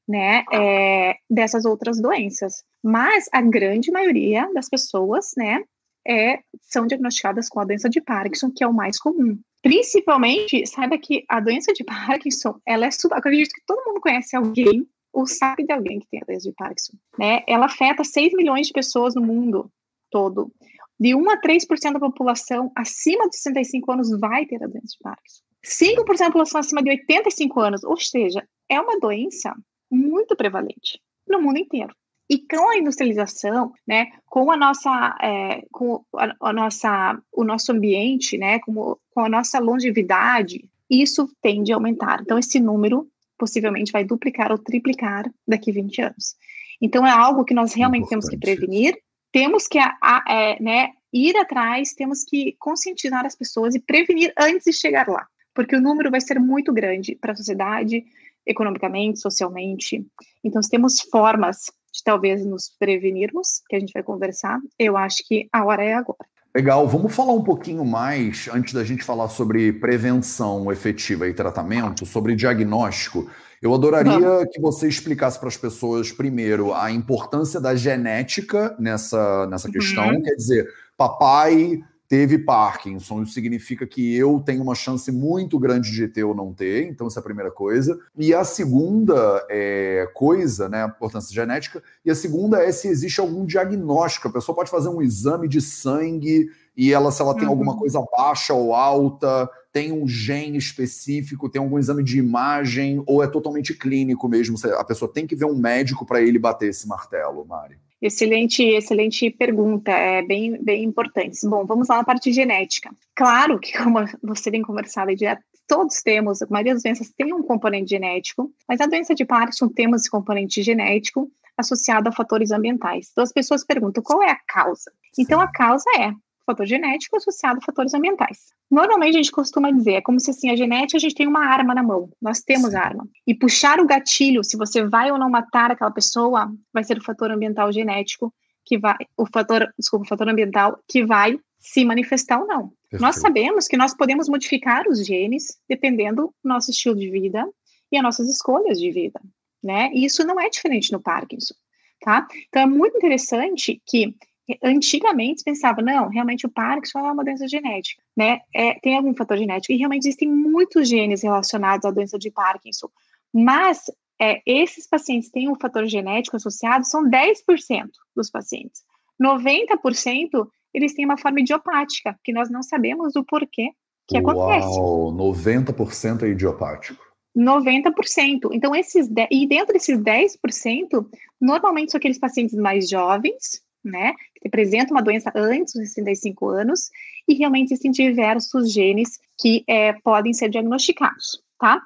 né? É, dessas outras doenças. Mas a grande maioria das pessoas, né? É, são diagnosticadas com a doença de Parkinson, que é o mais comum. Principalmente, saiba que a doença de Parkinson, ela é, eu acredito que todo mundo conhece alguém ou sabe de alguém que tem a doença de Parkinson, né? Ela afeta 6 milhões de pessoas no mundo todo. De 1 a 3% da população acima de 65 anos vai ter a doença de Parkinson. 5% da população acima de 85 anos, ou seja, é uma doença muito prevalente no mundo inteiro. E com a industrialização, né, com a nossa, é, com a, a, nossa, o nosso ambiente, né, com, com a nossa longevidade, isso tende a aumentar. Então, esse número possivelmente vai duplicar ou triplicar daqui 20 anos. Então, é algo que nós realmente Importante. temos que prevenir, temos que a, a, é, né, ir atrás, temos que conscientizar as pessoas e prevenir antes de chegar lá, porque o número vai ser muito grande para a sociedade, economicamente, socialmente. Então, se temos formas de talvez nos prevenirmos, que a gente vai conversar, eu acho que a hora é agora. Legal, vamos falar um pouquinho mais, antes da gente falar sobre prevenção efetiva e tratamento, sobre diagnóstico. Eu adoraria que você explicasse para as pessoas, primeiro, a importância da genética nessa, nessa questão. Uhum. Quer dizer, papai teve Parkinson, isso significa que eu tenho uma chance muito grande de ter ou não ter, então essa é a primeira coisa. E a segunda é, coisa, né, a importância genética, e a segunda é se existe algum diagnóstico. A pessoa pode fazer um exame de sangue e ela, se ela tem uhum. alguma coisa baixa ou alta, tem um gene específico, tem algum exame de imagem, ou é totalmente clínico mesmo? A pessoa tem que ver um médico para ele bater esse martelo, Mari. Excelente, excelente pergunta, é bem, bem importante. Bom, vamos lá na parte genética. Claro que, como você tem conversado já todos temos, a maioria das doenças tem um componente genético, mas a doença de Parkinson temos esse componente genético associado a fatores ambientais. Então as pessoas perguntam qual é a causa. Então a causa é fator genético associado a fatores ambientais. Normalmente a gente costuma dizer, é como se assim, a genética a gente tem uma arma na mão, nós temos a arma. E puxar o gatilho, se você vai ou não matar aquela pessoa, vai ser o fator ambiental genético que vai, o fator, desculpa, o fator ambiental que vai se manifestar ou não. Perfeito. Nós sabemos que nós podemos modificar os genes dependendo do nosso estilo de vida e as nossas escolhas de vida, né? E isso não é diferente no Parkinson, tá? Então é muito interessante que antigamente pensava, não, realmente o Parkinson é uma doença genética, né? É, tem algum fator genético, e realmente existem muitos genes relacionados à doença de Parkinson, mas é, esses pacientes têm um fator genético associado, são 10% dos pacientes. 90% eles têm uma forma idiopática, que nós não sabemos o porquê que Uau, acontece. 90% é idiopático. 90%. Então, esses e dentro desses 10%, normalmente são aqueles pacientes mais jovens, né, que apresenta uma doença antes dos 65 anos, e realmente existem diversos genes que é, podem ser diagnosticados, tá?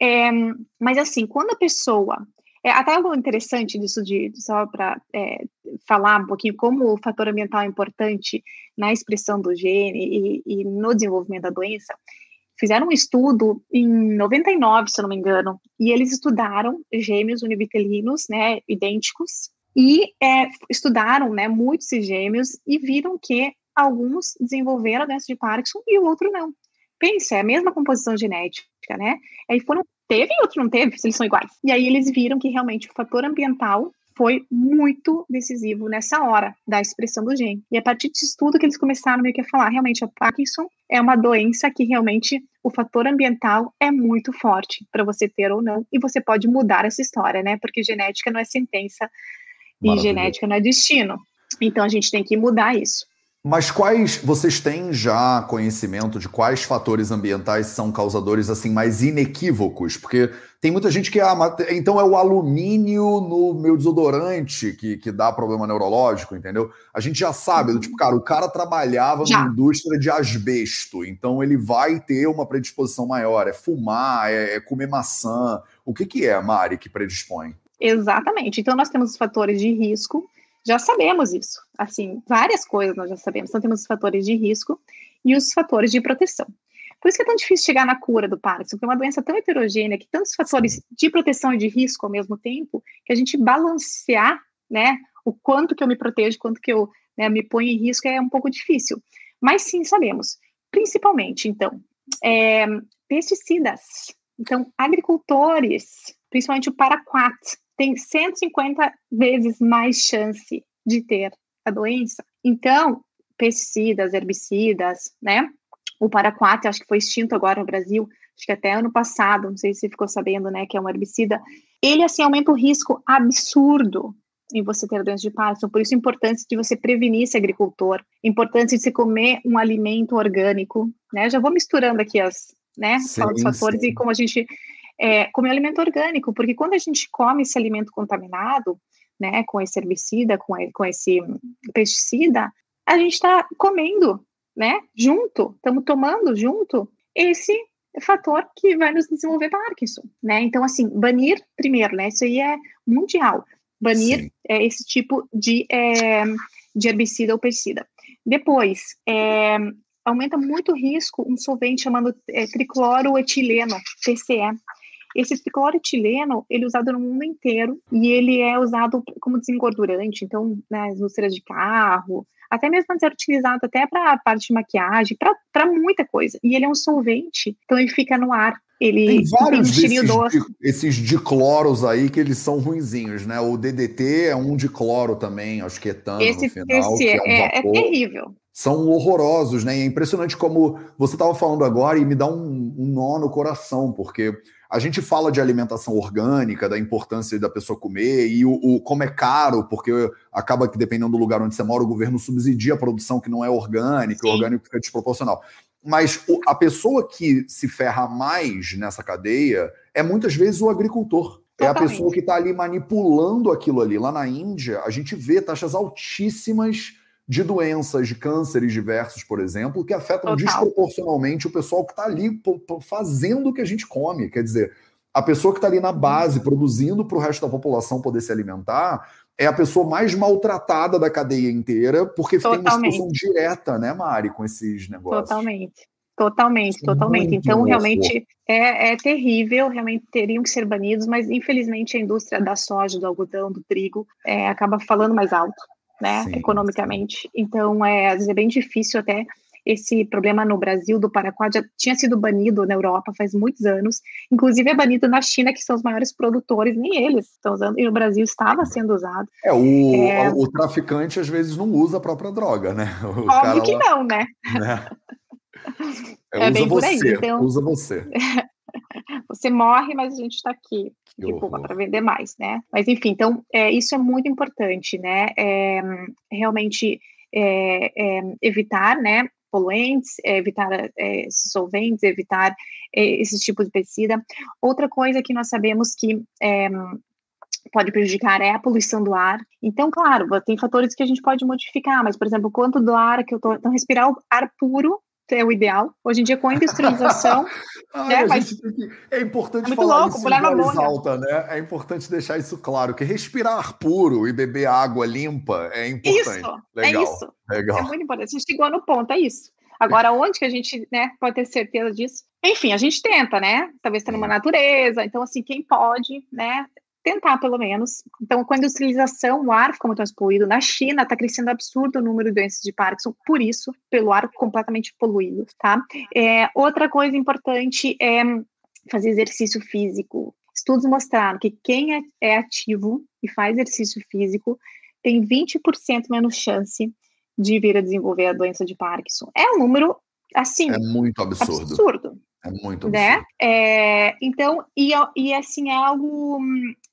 É, mas assim, quando a pessoa é, até algo interessante disso, de, só para é, falar um pouquinho como o fator ambiental é importante na expressão do gene e, e, no desenvolvimento da doença. Fizeram um estudo em 99, se eu não me engano, e eles estudaram gêmeos univitelinos, né, idênticos, e é, estudaram né, muitos gêmeos e viram que alguns desenvolveram a doença de Parkinson e o outro não. Pensa, é a mesma composição genética, né? Aí foram, teve e outro não teve, se eles são iguais. E aí eles viram que realmente o fator ambiental foi muito decisivo nessa hora da expressão do gene. E a partir desse estudo que eles começaram meio que a falar, realmente a Parkinson é uma doença que realmente o fator ambiental é muito forte para você ter ou não, e você pode mudar essa história, né? Porque genética não é sentença e genética não é destino. Então a gente tem que mudar isso. Mas quais vocês têm já conhecimento de quais fatores ambientais são causadores assim mais inequívocos? Porque tem muita gente que ah, então é o alumínio no meu desodorante que, que dá problema neurológico, entendeu? A gente já sabe, tipo, cara, o cara trabalhava já. na indústria de asbesto, então ele vai ter uma predisposição maior. É fumar, é, é comer maçã. O que, que é, Mari, que predispõe? Exatamente. Então, nós temos os fatores de risco, já sabemos isso. Assim, várias coisas nós já sabemos. Então, temos os fatores de risco e os fatores de proteção. Por isso que é tão difícil chegar na cura do Parkinson, porque é uma doença tão heterogênea, que tantos fatores de proteção e de risco ao mesmo tempo, que a gente balancear, né, o quanto que eu me protejo, quanto que eu né, me ponho em risco é um pouco difícil. Mas sim, sabemos. Principalmente, então, é, pesticidas. Então, agricultores, principalmente o paraquat, tem 150 vezes mais chance de ter a doença. Então, pesticidas, herbicidas, né? O paraquat, acho que foi extinto agora no Brasil, acho que até ano passado, não sei se você ficou sabendo, né, que é um herbicida. Ele, assim, aumenta o risco absurdo em você ter doença de Parkinson, por isso a importância de você prevenir esse agricultor, importância de você comer um alimento orgânico, né, já vou misturando aqui as, né, sim, os fatores sim. e como a gente é, comer alimento orgânico, porque quando a gente come esse alimento contaminado, né, com esse herbicida, com, com esse pesticida, a gente está comendo, né, junto, estamos tomando junto esse fator que vai nos desenvolver Parkinson, né? Então, assim, banir primeiro, né? Isso aí é mundial. Banir é, esse tipo de, é, de herbicida ou pesticida. Depois, é, aumenta muito o risco um solvente chamado é, tricloroetileno, TCE. Esse tricloroetileno, ele é usado no mundo inteiro e ele é usado como desengordurante, então, nas indústrias de carro, até mesmo antes era utilizado até para a parte de maquiagem, para muita coisa. E ele é um solvente, então ele fica no ar. Ele tem vários tem um desses, esses dicloros aí que eles são ruinzinhos, né? O DDT é um dicloro também, acho que etano esse, no final. Esse é, um é, é, terrível são horrorosos, né? E é impressionante como você estava falando agora e me dá um, um, nó no coração, porque a gente fala de alimentação orgânica, da importância da pessoa comer e o, o, como é caro, porque acaba que dependendo do lugar onde você mora, o governo subsidia a produção que não é orgânica, Sim. o orgânico fica desproporcional. Mas o, a pessoa que se ferra mais nessa cadeia é muitas vezes o agricultor. É a pessoa que está ali manipulando aquilo ali. Lá na Índia, a gente vê taxas altíssimas de doenças, de cânceres diversos, por exemplo, que afetam Total. desproporcionalmente o pessoal que está ali fazendo o que a gente come. Quer dizer, a pessoa que está ali na base, produzindo para o resto da população poder se alimentar, é a pessoa mais maltratada da cadeia inteira, porque Totalmente. tem uma exposição direta, né, Mari, com esses negócios. Totalmente. Totalmente, Isso totalmente. Então, realmente é, é, terrível, realmente teriam que ser banidos, mas infelizmente a indústria da soja, do algodão, do trigo é, acaba falando mais alto né, sim, economicamente. Então, é, às vezes é bem difícil até esse problema no Brasil do Paraguai já tinha sido banido na Europa faz muitos anos, inclusive é banido na China, que são os maiores produtores, nem eles estão usando, e no Brasil estava sendo usado. É, o, é... o traficante às vezes não usa a própria droga, né? <laughs> O Óbvio que não, né? né? <laughs> É, é usa você, aí, então... usa você. <laughs> <laughs> você morre, mas a gente está aqui tipo, para vender mais, né? Mas enfim, então é, isso é muito importante, né? É, realmente é, é evitar, né? Poluentes, é, evitar é, solventes, evitar esse tipo de pesticida. Outra coisa que nós sabemos que pode prejudicar é a poluição do ar. Então, claro, tem fatores que a gente pode modificar, mas, por exemplo, quanto do ar que eu estou. Então, respirar o ar puro é o ideal. Hoje em dia, com a industrialização. <laughs> né, mas... que... É importante é falar louco, isso em voz alta, né? É importante deixar isso claro, que respirar puro e beber água limpa é importante. Isso, é Legal. é isso. Legal. É muito importante. A gente chegou no ponto, é isso. Agora, onde que a gente né, pode ter certeza disso? Enfim, a gente tenta, né? Talvez está numa natureza. Então, assim, quem pode, né? Tentar pelo menos. Então, com a industrialização, o ar ficou muito mais poluído. Na China, está crescendo absurdo o número de doenças de Parkinson, por isso, pelo ar completamente poluído, tá? É, outra coisa importante é fazer exercício físico. Estudos mostraram que quem é, é ativo e faz exercício físico tem 20% menos chance de vir a desenvolver a doença de Parkinson. É um número, assim... É muito absurdo. Absurdo. É muito né? absurdo. Né? É, então, e, e assim, é algo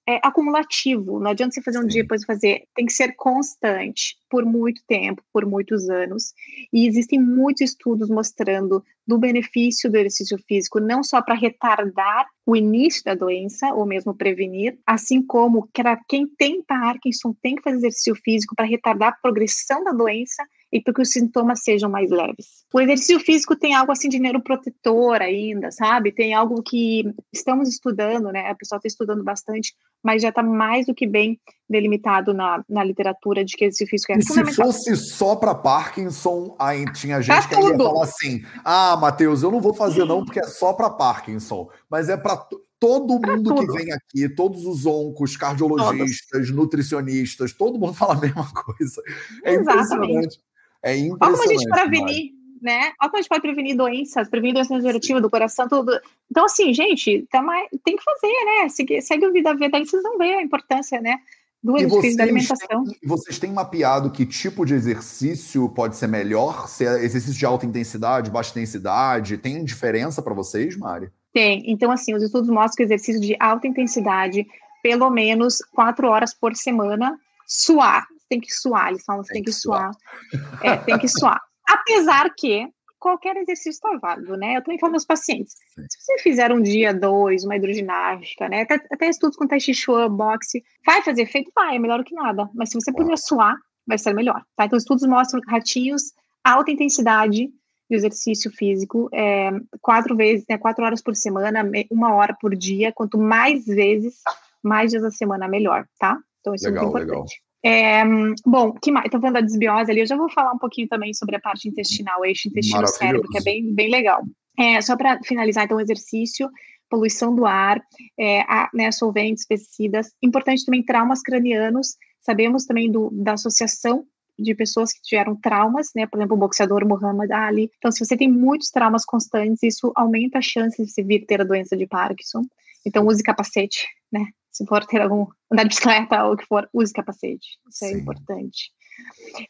é, acumulativo. Não adianta você fazer um dia depois fazer. Tem que ser constante por muito tempo, por muitos anos. E existem muitos estudos mostrando do benefício do exercício físico, não só para retardar o início da doença, ou mesmo prevenir, assim como para quem tem Parkinson tem que fazer exercício físico para retardar a progressão da doença e para que os sintomas sejam mais leves. O exercício físico tem algo assim de neuroprotetor ainda, sabe? Tem algo que estamos estudando, né? A pessoa está estudando bastante, mas já está mais do que bem delimitado na, na literatura de que exercício físico é e. Se fosse só para Parkinson, aí tinha gente que ia falar assim: ah, Matheus, eu não vou fazer não porque é só para Parkinson, mas é para todo mundo que vem aqui, todos os oncos, cardiologistas, todos. nutricionistas, todo mundo fala a mesma <laughs> coisa. É Exatamente. impressionante. É impressionante. Olha como a gente prevenir, né? Olha como a gente pode prevenir doenças, prevenir doenças degenerativas do coração, tudo. Então, assim, gente, tá mais, tem que fazer, né? Segue, segue o Vida Veda aí, vocês vão ver a importância, né? Do exercício da alimentação. Têm, vocês têm mapeado que tipo de exercício pode ser melhor? Se é exercício de alta intensidade, baixa intensidade? Tem diferença para vocês, Mari? Tem. Então, assim, os estudos mostram que o exercício de alta intensidade, pelo menos quatro horas por semana, suar, tem que suar, eles falam, tem, tem que, que suar. suar. É, tem que suar. <laughs> Apesar que qualquer exercício está válido, né? Eu também falo aos pacientes, Sim. se você fizer um dia, dois, uma hidroginástica, né? Até, até estudos com Tai Chi Chuan, boxe, vai fazer efeito? Vai, é melhor que nada. Mas se você puder suar, vai ser melhor, tá? Então, estudos mostram ratinhos, alta intensidade de exercício físico, é, quatro vezes, né, quatro horas por semana, uma hora por dia, quanto mais vezes, mais dias da semana, melhor, tá? Então, isso legal, é muito importante. Legal. É, bom, que mais? Estou falando da desbiose ali, eu já vou falar um pouquinho também sobre a parte intestinal, o eixo intestino-cérebro, que é bem, bem legal. É, só para finalizar, então, o exercício, poluição do ar, é, a, né, solventes, pesticidas. Importante também traumas cranianos. Sabemos também do, da associação de pessoas que tiveram traumas, né? Por exemplo, o boxeador Muhammad Ali. Então, se você tem muitos traumas constantes, isso aumenta a chance de você vir ter a doença de Parkinson. Então, use capacete, né? Se for ter algum andar de bicicleta ou o que for, use capacete. Isso é Sim. é importante.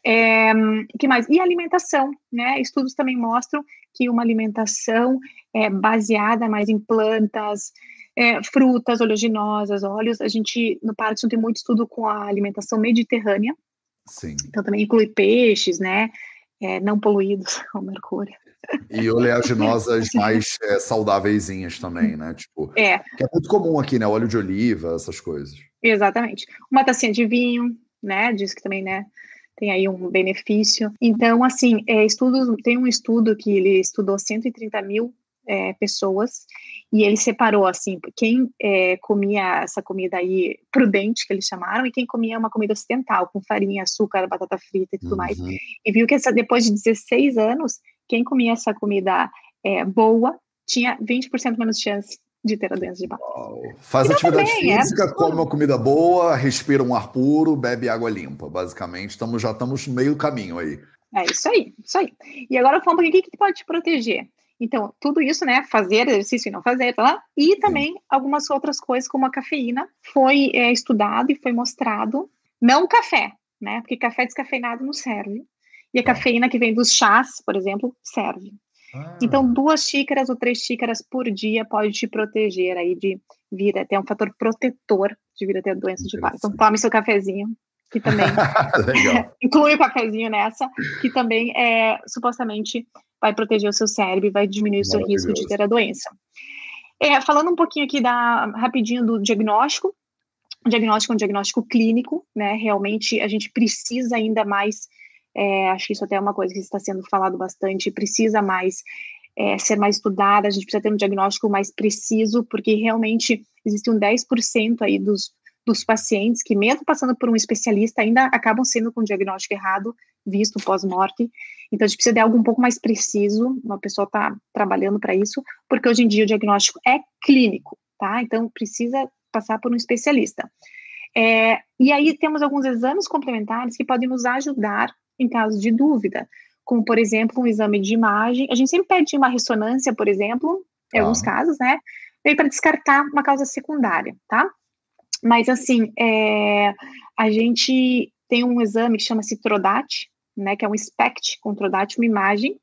É, que mais? E alimentação, né? Estudos também mostram que uma alimentação é, baseada mais em plantas, é, frutas oleaginosas, óleos. A gente, no Parkinson, tem muito estudo com a alimentação mediterrânea. Sim. Então, também inclui peixes, né? É, não poluídos <laughs> com mercúrio. E oleaginosas mais é, saudáveis também, né? Tipo, é. Que é muito comum aqui, né? Óleo de oliva, essas coisas. Exatamente. Uma tacinha de vinho, né? Diz que também, né? tem aí um benefício. Então, assim, é, estudos, tem um estudo que ele estudou 130 mil é, pessoas e ele separou assim quem é, comia essa comida aí prudente que eles chamaram e quem comia uma comida ocidental com farinha, açúcar, batata frita e tudo uhum. mais e viu que essa, depois de 16 anos quem comia essa comida é, boa tinha 20% menos chance de ter a doença de Parkinson. Faz e atividade também, é física, é come uma comida boa, respira um ar puro, bebe água limpa. Basicamente, estamos, já estamos meio caminho aí. É isso aí, isso aí. E agora um o que, que pode te proteger. Então, tudo isso, né? Fazer exercício e não fazer, tá lá. E também Sim. algumas outras coisas, como a cafeína, foi é, estudado e foi mostrado. Não café, né? Porque café descafeinado não serve. E a tá. cafeína que vem dos chás, por exemplo, serve. Ah. Então, duas xícaras ou três xícaras por dia pode te proteger aí de vir a ter um fator protetor de vir a ter doença de Parkinson. Então, tome seu cafezinho, que também <laughs> <laughs> inclui o cafezinho nessa, que também é supostamente vai proteger o seu cérebro e vai diminuir o seu risco de ter a doença. É, falando um pouquinho aqui da rapidinho do diagnóstico, o diagnóstico é um diagnóstico clínico, né? Realmente a gente precisa ainda mais é, acho que isso até é uma coisa que está sendo falado bastante, precisa mais é, ser mais estudada, a gente precisa ter um diagnóstico mais preciso, porque realmente existe um 10% aí dos, dos pacientes que, mesmo passando por um especialista, ainda acabam sendo com diagnóstico errado, visto pós-morte. Então, a gente precisa de algo um pouco mais preciso, uma pessoa está trabalhando para isso, porque hoje em dia o diagnóstico é clínico, tá? Então, precisa passar por um especialista. É, e aí temos alguns exames complementares que podem nos ajudar em caso de dúvida, como, por exemplo, um exame de imagem. A gente sempre pede uma ressonância, por exemplo, em ah. alguns casos, né? Meio para descartar uma causa secundária, tá? Mas, assim, é, a gente tem um exame que chama-se TRODAT, né? Que é um SPECT com TRODAT, uma imagem,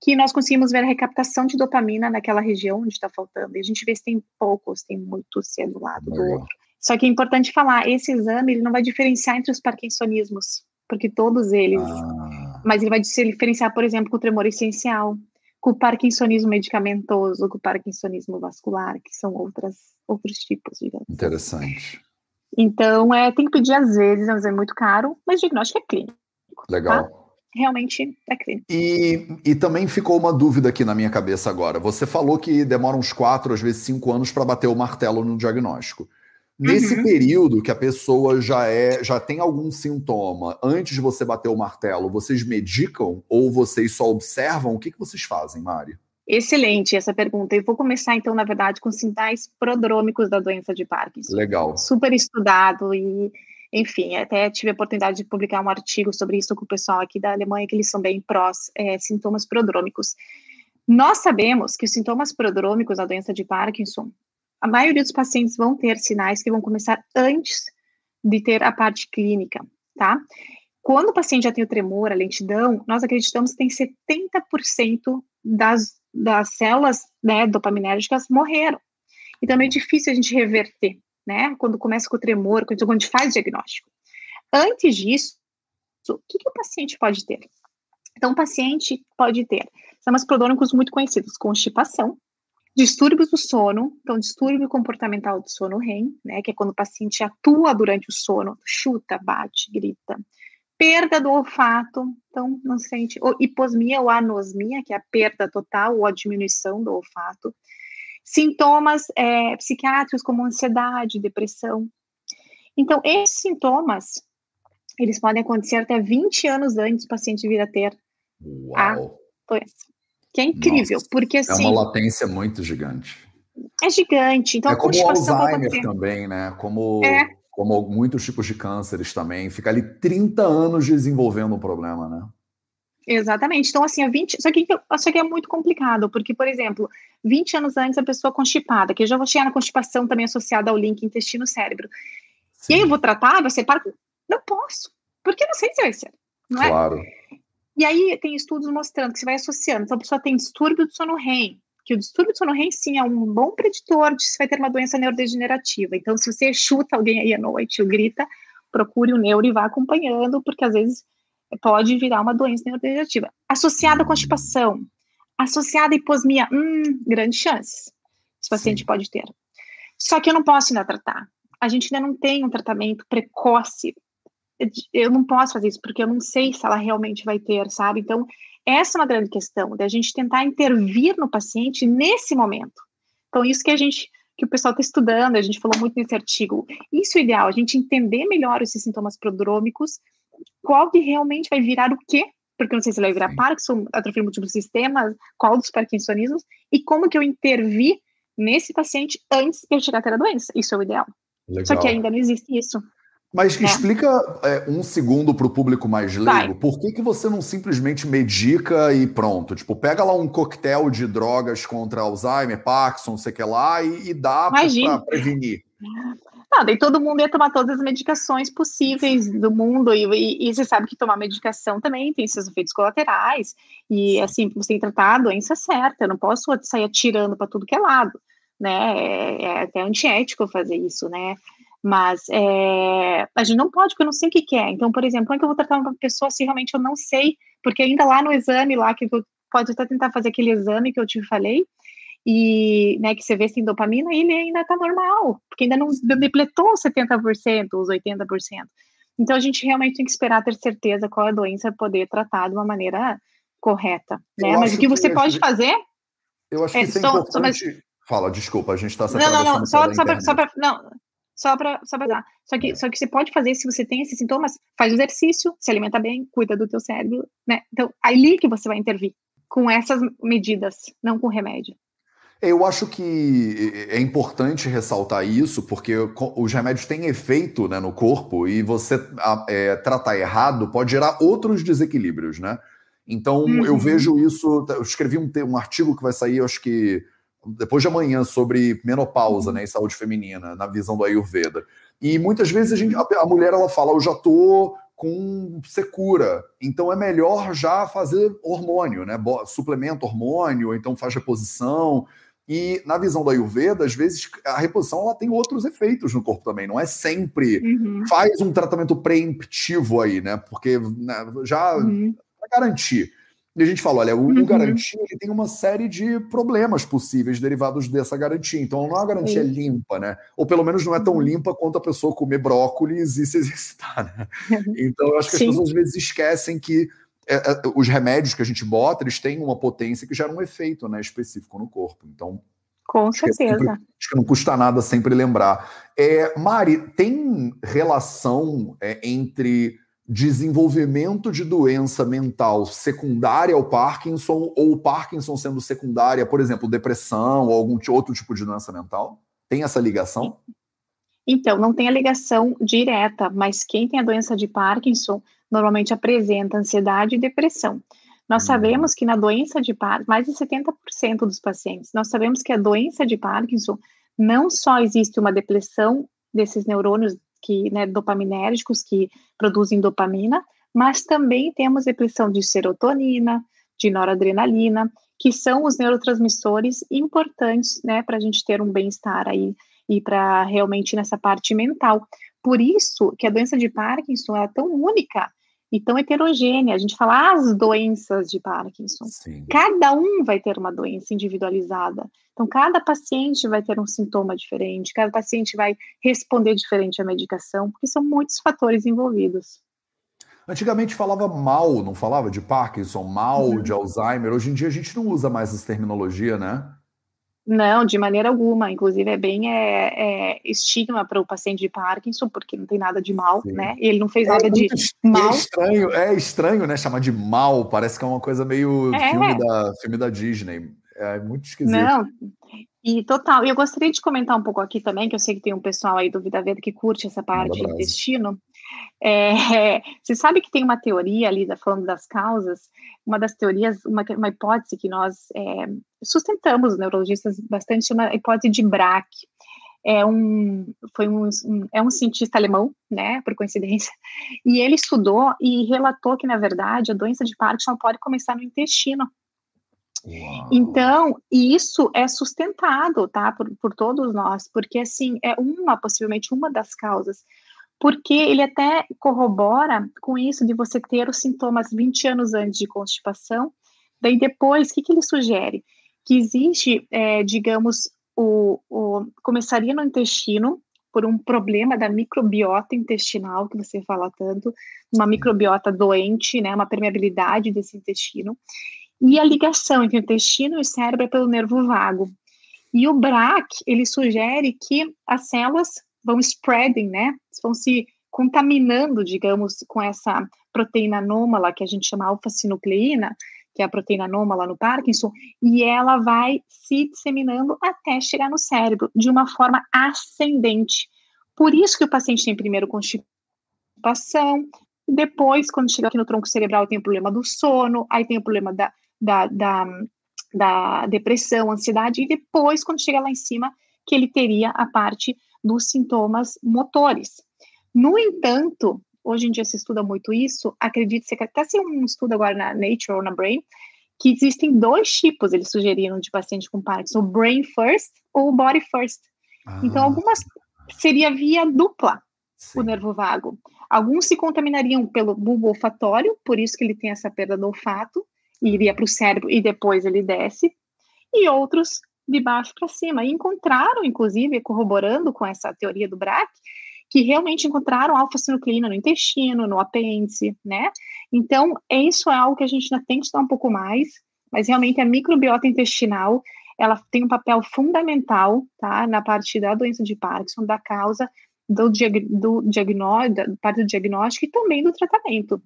que nós conseguimos ver a recaptação de dopamina naquela região onde está faltando. E a gente vê se tem pouco, se tem muito, se é do lado do outro. Só que é importante falar, esse exame ele não vai diferenciar entre os parkinsonismos, porque todos eles. Ah. Mas ele vai se diferenciar, por exemplo, com o tremor essencial, com o parkinsonismo medicamentoso, com o parkinsonismo vascular, que são outras, outros tipos, digamos. Interessante. Então, é, tem que pedir às vezes, mas é muito caro, mas o diagnóstico é clínico. Legal. Tá? Realmente é clínico. E, e também ficou uma dúvida aqui na minha cabeça agora. Você falou que demora uns quatro, às vezes cinco anos para bater o martelo no diagnóstico. Nesse uhum. período que a pessoa já é, já tem algum sintoma, antes de você bater o martelo, vocês medicam ou vocês só observam? O que, que vocês fazem, Mari? Excelente essa pergunta. Eu vou começar, então, na verdade, com sinais prodrômicos da doença de Parkinson. Legal. Super estudado e, enfim, até tive a oportunidade de publicar um artigo sobre isso com o pessoal aqui da Alemanha, que eles são bem prós é, sintomas prodrômicos. Nós sabemos que os sintomas prodrômicos da doença de Parkinson a maioria dos pacientes vão ter sinais que vão começar antes de ter a parte clínica, tá? Quando o paciente já tem o tremor, a lentidão, nós acreditamos que tem 70% das, das células né, dopaminérgicas morreram. Então é difícil a gente reverter, né? Quando começa com o tremor, quando a gente faz o diagnóstico. Antes disso, o que, que o paciente pode ter? Então, o paciente pode ter sistemas prodônicos muito conhecidos, constipação, Distúrbios do sono, então distúrbio comportamental do sono REM, né, que é quando o paciente atua durante o sono, chuta, bate, grita. Perda do olfato, então não sente, ou hiposmia ou anosmia, que é a perda total ou a diminuição do olfato. Sintomas é, psiquiátricos como ansiedade, depressão. Então, esses sintomas eles podem acontecer até 20 anos antes do paciente vir a ter Uau. a doença. Que é incrível, Nossa, porque assim. É uma assim latência muito gigante. É gigante. Então, é como o Alzheimer também, né? Como, é. como muitos tipos de cânceres também. Fica ali 30 anos desenvolvendo um problema, né? Exatamente. Então, assim, a 20. Só que, só que é muito complicado, porque, por exemplo, 20 anos antes a pessoa constipada, que eu já vou chegar na constipação também associada ao link intestino-cérebro. E aí eu vou tratar, você para. Não posso, porque não sei se vai ser. Não é? E aí tem estudos mostrando que você vai associando. Então, a pessoa tem distúrbio do sono REM, que o distúrbio do sono REM, sim, é um bom preditor de se vai ter uma doença neurodegenerativa. Então, se você chuta alguém aí à noite ou grita, procure o neuro e vá acompanhando, porque às vezes pode virar uma doença neurodegenerativa. Associada à constipação, associada à hiposmia, hum, grandes chances. Esse paciente sim. pode ter. Só que eu não posso ainda tratar. A gente ainda não tem um tratamento precoce. Eu não posso fazer isso, porque eu não sei se ela realmente vai ter, sabe? Então, essa é uma grande questão, da gente tentar intervir no paciente nesse momento. Então, isso que a gente, que o pessoal está estudando, a gente falou muito nesse artigo. Isso é ideal, a gente entender melhor esses sintomas prodrômicos, qual que realmente vai virar o quê, porque eu não sei se vai virar. Parkinson, atrofia múltiplo sistema, qual dos parkinsonismos, e como que eu intervi nesse paciente antes de eu chegar a ter a doença. Isso é o ideal. Legal. Só que ainda não existe isso. Mas é. explica é, um segundo para o público mais leigo, Vai. por que, que você não simplesmente medica e pronto? Tipo, pega lá um coquetel de drogas contra Alzheimer, Parkinson, sei que lá, e, e dá para prevenir. Não, daí todo mundo ia tomar todas as medicações possíveis do mundo, e, e, e, você sabe que tomar medicação também tem seus efeitos colaterais, e assim, você tem que tratar a doença certa, eu não posso sair atirando para tudo que é lado, né? É, é até antiético fazer isso, né? Mas é, a gente não pode, porque eu não sei o que, que é. Então, por exemplo, como é que eu vou tratar uma pessoa se realmente eu não sei? Porque ainda lá no exame, lá que pode até tentar fazer aquele exame que eu te falei, e né, que você vê sem dopamina, ele ainda está normal, porque ainda não depletou os 70%, os 80%. Então a gente realmente tem que esperar ter certeza qual é a doença para poder tratar de uma maneira correta. Né? Mas o que você que pode fazer. Eu acho que é, isso é só, importante. Só, mas... Fala, desculpa, a gente está Não, não, não, só, só para. Não, só para só pra dar. Só que, só que você pode fazer, se você tem esses sintomas, faz exercício, se alimenta bem, cuida do teu cérebro, né? Então, ali que você vai intervir, com essas medidas, não com remédio. Eu acho que é importante ressaltar isso, porque os remédios têm efeito né, no corpo e você é, tratar errado pode gerar outros desequilíbrios, né? Então, uhum. eu vejo isso. Eu escrevi um, um artigo que vai sair, acho que depois de amanhã sobre menopausa né, e saúde feminina, na visão do Ayurveda. E muitas vezes a, gente, a mulher ela fala, eu já tô com secura, então é melhor já fazer hormônio, né? Suplemento hormônio, ou então faz reposição. E na visão do Ayurveda, às vezes a reposição ela tem outros efeitos no corpo também, não é sempre uhum. faz um tratamento preemptivo aí, né? Porque né, já uhum. para garantir. E a gente fala, olha, o, uhum. garantia ele tem uma série de problemas possíveis derivados dessa garantia. Então não é uma garantia limpa, né? Ou pelo menos não é tão uhum. limpa quanto a pessoa comer brócolis e se <laughs> exercitar, né? <laughs> Então eu acho que Sim. as pessoas às vezes esquecem que é, é, os remédios que a gente bota, eles têm uma potência que gera um efeito né, específico no corpo. Então, com certeza. Acho que, sempre, acho que não custa nada sempre lembrar. É, Mari, tem relação é, entre desenvolvimento de doença mental secundária ao Parkinson ou o Parkinson sendo secundária, por exemplo, depressão ou algum outro tipo de doença mental? Tem essa ligação? Então, não tem a ligação direta, mas quem tem a doença de Parkinson normalmente apresenta ansiedade e depressão. Nós hum. sabemos que na doença de Parkinson, mais de 70% dos pacientes, nós sabemos que a doença de Parkinson não só existe uma depressão desses neurônios que, né, dopaminérgicos que produzem dopamina, mas também temos depressão de serotonina, de noradrenalina, que são os neurotransmissores importantes, né, para a gente ter um bem-estar aí e para realmente nessa parte mental. Por isso que a doença de Parkinson é tão única e tão heterogênea. A gente fala as doenças de Parkinson. Sim. Cada um vai ter uma doença individualizada. Então, cada paciente vai ter um sintoma diferente, cada paciente vai responder diferente à medicação, porque são muitos fatores envolvidos. Antigamente falava mal, não falava de Parkinson, mal, uhum. de Alzheimer. Hoje em dia a gente não usa mais essa terminologia, né? Não, de maneira alguma. Inclusive, é bem é, é estigma para o paciente de Parkinson, porque não tem nada de mal, Sim. né? Ele não fez é nada de mal. É estranho, é estranho, né? Chamar de mal, parece que é uma coisa meio é. filme, da, filme da Disney. É muito esquisito. Não, e total. E eu gostaria de comentar um pouco aqui também, que eu sei que tem um pessoal aí do Vida Verde que curte essa parte do intestino. É, <laughs> você sabe que tem uma teoria ali, falando das causas, uma das teorias, uma, uma hipótese que nós é, sustentamos, neurologistas, bastante, chama a hipótese de Braque. É um, foi um, um, é um cientista alemão, né, por coincidência, <laughs> e ele estudou e relatou que, na verdade, a doença de Parkinson pode começar no intestino. Uau. Então, isso é sustentado, tá, por, por todos nós, porque, assim, é uma, possivelmente, uma das causas porque ele até corrobora com isso de você ter os sintomas 20 anos antes de constipação. Daí depois, o que, que ele sugere? Que existe, é, digamos, o, o, começaria no intestino por um problema da microbiota intestinal que você fala tanto, uma microbiota doente, né, uma permeabilidade desse intestino, e a ligação entre o intestino e o cérebro é pelo nervo vago. E o BRAC, ele sugere que as células vão spreading, né? Vão se contaminando, digamos, com essa proteína anômala que a gente chama alfa-sinucleína, que é a proteína anômala no Parkinson, e ela vai se disseminando até chegar no cérebro de uma forma ascendente. Por isso que o paciente tem primeiro constipação, depois, quando chega aqui no tronco cerebral, tem o problema do sono, aí tem o problema da, da, da, da depressão, ansiedade, e depois, quando chega lá em cima, que ele teria a parte dos sintomas motores. No entanto, hoje em dia se estuda muito isso, acredite-se que até se um estudo agora na Nature ou na Brain, que existem dois tipos, eles sugeriram, de paciente com Parkinson, o Brain First ou o Body First. Ah. Então, algumas seria via dupla Sim. o nervo vago. Alguns se contaminariam pelo bulbo olfatório, por isso que ele tem essa perda do olfato, e iria para o cérebro e depois ele desce, e outros de baixo para cima. E encontraram, inclusive, corroborando com essa teoria do BRAC, que realmente encontraram alfa-sinucleína no intestino, no apêndice, né? Então, isso é algo que a gente ainda tem que estudar um pouco mais, mas realmente a microbiota intestinal, ela tem um papel fundamental, tá? Na parte da doença de Parkinson, da causa do, diag do diagnóstico, da parte do diagnóstico e também do tratamento.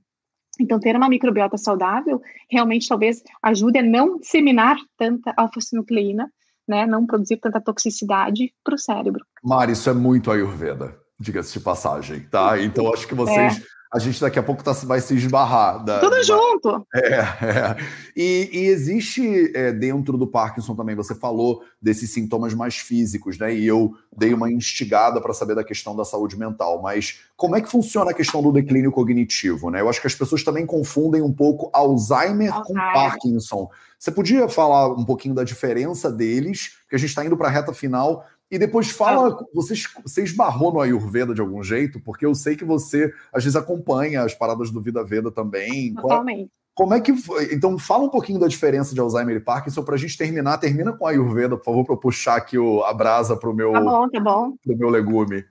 Então, ter uma microbiota saudável realmente talvez ajude a não disseminar tanta alfa-sinucleína né, não produzir tanta toxicidade para o cérebro. Mari, isso é muito Ayurveda, diga-se de passagem, tá? Então acho que vocês é a gente daqui a pouco tá, vai se esbarrar. Da, Tudo junto! É, é. E, e, existe é, dentro do Parkinson também, você falou desses sintomas mais físicos, né? E eu dei uma instigada para saber da questão da saúde mental, mas como é que funciona a questão do declínio cognitivo, né? Eu acho que as pessoas também confundem um pouco Alzheimer, Alzheimer. com Parkinson. Você podia falar um pouquinho da diferença deles, porque a gente está indo para a reta final, e depois fala, ah. você, você esbarrou no Ayurveda de algum jeito? Porque eu sei que você às vezes acompanha as paradas do Vida Veda também. Totalmente. Como é que foi? Então, fala um pouquinho da diferença de Alzheimer e Parkinson para a gente terminar. Termina com a Ayurveda, por favor, para eu puxar aqui o, a brasa para o meu, tá bom, tá bom. Meu legume.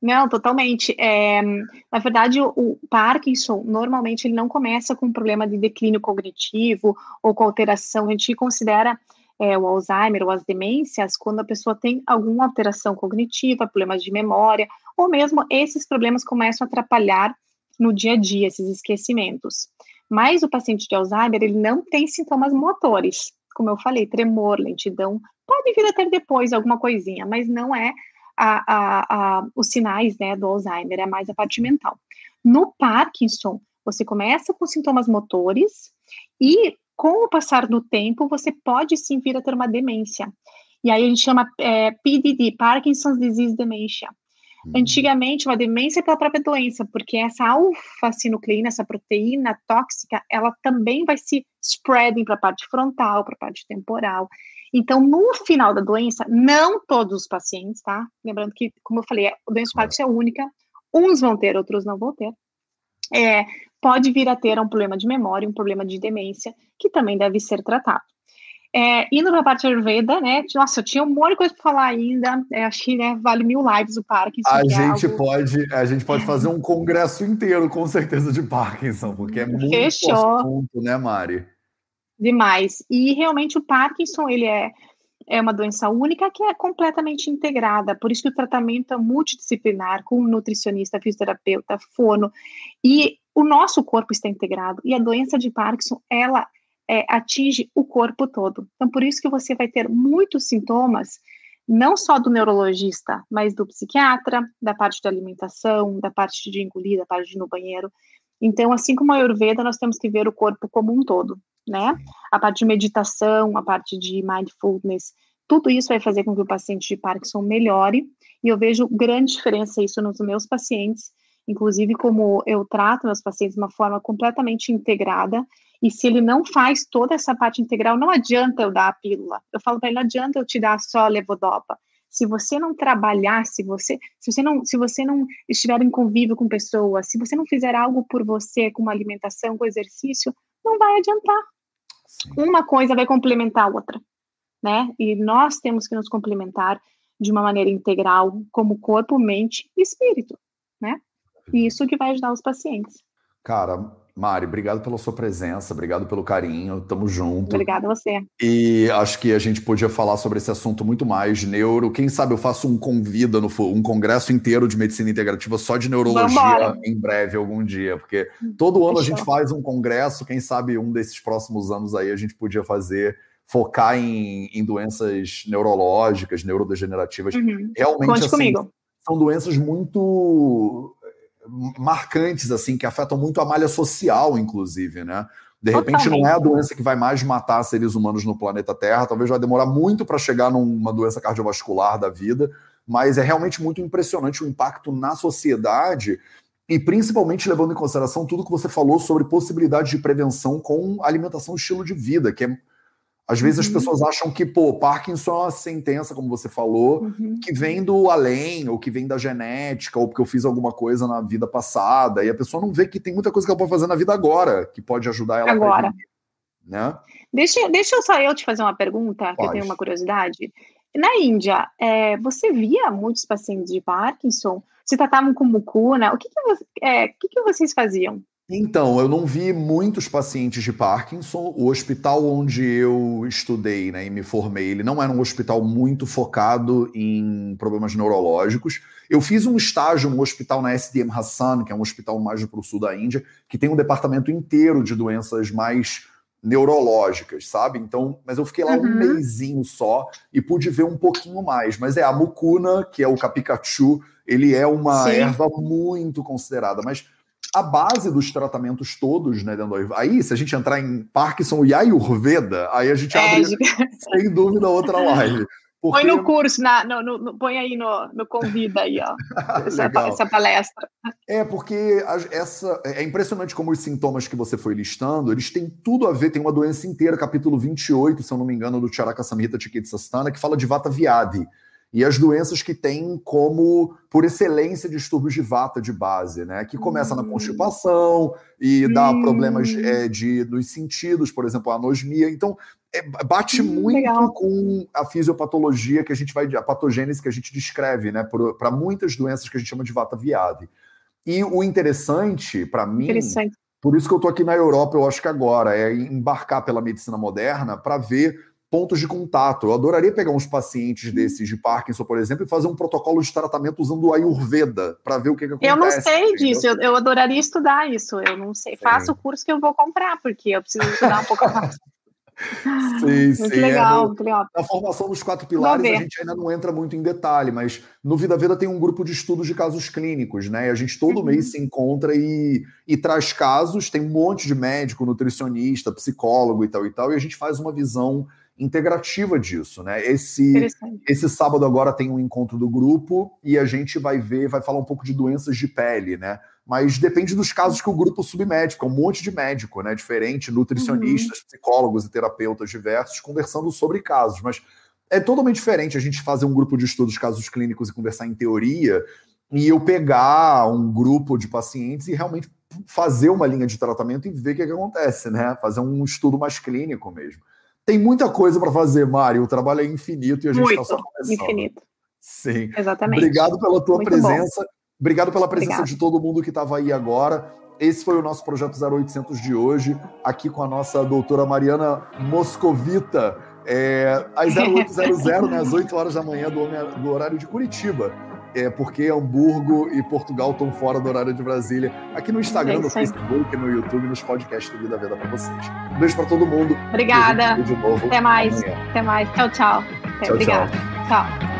Não, totalmente. É, na verdade, o, o, Parkinson, normalmente, ele não começa com um problema de declínio cognitivo ou com alteração. A gente considera é, o Alzheimer ou as demências quando a pessoa tem alguma alteração cognitiva, problemas de memória, ou mesmo esses problemas começam a atrapalhar no dia a dia, esses esquecimentos. Mas o paciente de Alzheimer, ele não tem sintomas motores, como eu falei, tremor, lentidão, pode vir a ter depois alguma coisinha, mas não é a, a, a, os sinais né, do Alzheimer, é mais a parte mental. No Parkinson, você começa com sintomas motores e com o passar do tempo, você pode sim vir a ter uma demência. E aí a gente chama é, PDD, Parkinson's Disease Dementia. Uhum. Antigamente, uma demência pela própria doença, porque essa alfa-sinucleína, essa proteína tóxica, ela também vai se spreading para a parte frontal, para a parte temporal. Então, no final da doença, não todos os pacientes, tá? Lembrando que, como eu falei, a doença Parkinson é única, uns vão ter, outros não vão ter. É, pode vir a ter um problema de memória, um problema de demência, que também deve ser tratado. É, indo para a parte Ayurveda, né? Nossa, eu tinha um monte de coisa para falar ainda. É, acho que né, vale mil lives o Parkinson. A é gente, é algo... pode, a gente pode fazer um congresso inteiro, com certeza, de Parkinson, porque é muito Fechou. assunto, né, Mari? Demais. E realmente o Parkinson, ele é é uma doença única que é completamente integrada. Por isso que o tratamento é multidisciplinar, com nutricionista, fisioterapeuta, fono. E o nosso corpo está integrado. E a doença de Parkinson, ela é, atinge o corpo todo. Então, por isso que você vai ter muitos sintomas, não só do neurologista, mas do psiquiatra, da parte da alimentação, da parte de engolir, da parte de ir no banheiro. Então, assim como a Ayurveda, nós temos que ver o corpo como um todo né? A parte de meditação, a parte de mindfulness, tudo isso vai fazer com que o paciente de Parkinson melhore, e eu vejo grande diferença isso nos meus pacientes, inclusive como eu trato meus pacientes de uma forma completamente integrada, e se ele não faz toda essa parte integral, não adianta eu dar a pílula. Eu falo para ele, não adianta eu te dar só a levodopa. Se você não trabalhar, se você, se você não, se você não estiver em convívio com pessoas, se você não fizer algo por você, com uma alimentação, com exercício, não vai adiantar. Sim. Uma coisa vai complementar a outra, né? E nós temos que nos complementar de uma maneira integral, como corpo, mente e espírito, né? E isso que vai ajudar os pacientes. Cara, Mari, obrigado pela sua presença, obrigado pelo carinho, tamo junto. Obrigada a você. E acho que a gente podia falar sobre esse assunto muito mais, neuro. Quem sabe eu faço um convida, no, um congresso inteiro de medicina integrativa só de neurologia Vambora. em breve, algum dia, porque todo ano Fechou. a gente faz um congresso, quem sabe um desses próximos anos aí a gente podia fazer focar em, em doenças neurológicas, neurodegenerativas. Uhum. Realmente, Conte assim, comigo. são doenças muito marcantes, assim, que afetam muito a malha social, inclusive, né? De repente Totalmente. não é a doença que vai mais matar seres humanos no planeta Terra, talvez vai demorar muito para chegar numa doença cardiovascular da vida, mas é realmente muito impressionante o impacto na sociedade e principalmente levando em consideração tudo que você falou sobre possibilidade de prevenção com alimentação e estilo de vida, que é às vezes uhum. as pessoas acham que, pô, Parkinson é uma sentença, como você falou, uhum. que vem do além, ou que vem da genética, ou porque eu fiz alguma coisa na vida passada, e a pessoa não vê que tem muita coisa que ela pode fazer na vida agora, que pode ajudar ela agora. a prevenir, né? Deixa, deixa eu só eu te fazer uma pergunta, pode. que eu tenho uma curiosidade. Na Índia, é, você via muitos pacientes de Parkinson? Se tratavam com mucuna? O que, que, é, que, que vocês faziam? Então, eu não vi muitos pacientes de Parkinson. O hospital onde eu estudei né, e me formei, ele não era um hospital muito focado em problemas neurológicos. Eu fiz um estágio no hospital na SDM Hassan, que é um hospital mais para o sul da Índia, que tem um departamento inteiro de doenças mais neurológicas, sabe? Então, mas eu fiquei lá uhum. um mêsinho só e pude ver um pouquinho mais. Mas é a mucuna, que é o capicachu, ele é uma Sim. erva muito considerada, mas a base dos tratamentos todos, né, dentro Aí, se a gente entrar em Parkinson e Ayurveda, aí a gente é, abre, sem dúvida, outra live. Porque... Põe no curso, na, no, no, põe aí no, no convida aí, ó, <laughs> essa, essa, palestra. É, porque essa, é impressionante como os sintomas que você foi listando, eles têm tudo a ver, tem uma doença inteira, capítulo 28, se eu não me engano, do Charaka Samhita Chikitsastana, que fala de Vata Viadi e as doenças que têm como, por excelência, distúrbios de vata de base, né? Que começa na hum. constipação e dá hum. problemas é, de, nos sentidos, por exemplo, a anosmia. Então, é, bate hum, muito legal. com a fisiopatologia que a gente vai, a patogênese que a gente descreve, né? Para muitas doenças que a gente chama de vata viade. E o interessante, para mim, interessante. por isso que eu estou aqui na Europa, eu acho que agora, é embarcar pela medicina moderna para ver pontos de contato. Eu adoraria pegar uns pacientes desses de Parkinson, por exemplo, e fazer um protocolo de tratamento usando o Ayurveda para ver o que, que acontece. Eu não sei entendeu? disso, eu, eu, adoraria estudar isso. Eu não sei. Sim. Faça o curso que eu vou comprar, porque eu preciso estudar um pouco mais. <laughs> Sim, muito sim. Legal, é, legal. Na formação dos quatro pilares, a gente ainda não entra muito em detalhe, mas no Vida Veda tem um grupo de estudos de casos clínicos, né? E a gente todo uhum. mês se encontra e, e traz casos, tem um monte de médico, nutricionista, psicólogo e tal e tal, e a gente faz uma visão integrativa disso, né? Esse, esse sábado agora tem um encontro do grupo e a gente vai ver, vai falar um pouco de doenças de pele, né? Mas depende dos casos que o grupo submete, é um monte de médico, né? Diferente, nutricionistas, uhum. psicólogos e terapeutas diversos conversando sobre casos, mas é totalmente diferente a gente fazer um grupo de estudos casos clínicos e conversar em teoria e eu pegar um grupo de pacientes e realmente fazer uma linha de tratamento e ver o que, é que acontece, né? Fazer um estudo mais clínico mesmo. Tem muita coisa para fazer, Mário. O trabalho é infinito e a gente está só começando. Infinito. Sim. Exatamente. Obrigado pela tua Muito presença. Bom. Obrigado pela presença Obrigado. de todo mundo que estava aí agora. Esse foi o nosso projeto 0800 de hoje, aqui com a nossa doutora Mariana Moscovita, É, às <laughs> 0800, né, às 8 horas da manhã do, do horário de Curitiba. É, porque Hamburgo e Portugal estão fora do horário de Brasília. Aqui no Instagram, é no Facebook, no YouTube, nos podcasts do Vida Veda para vocês. Um beijo para todo mundo. Obrigada. Até mais. Amanhã. Até mais. Tchau, tchau. tchau Obrigada. tchau. tchau.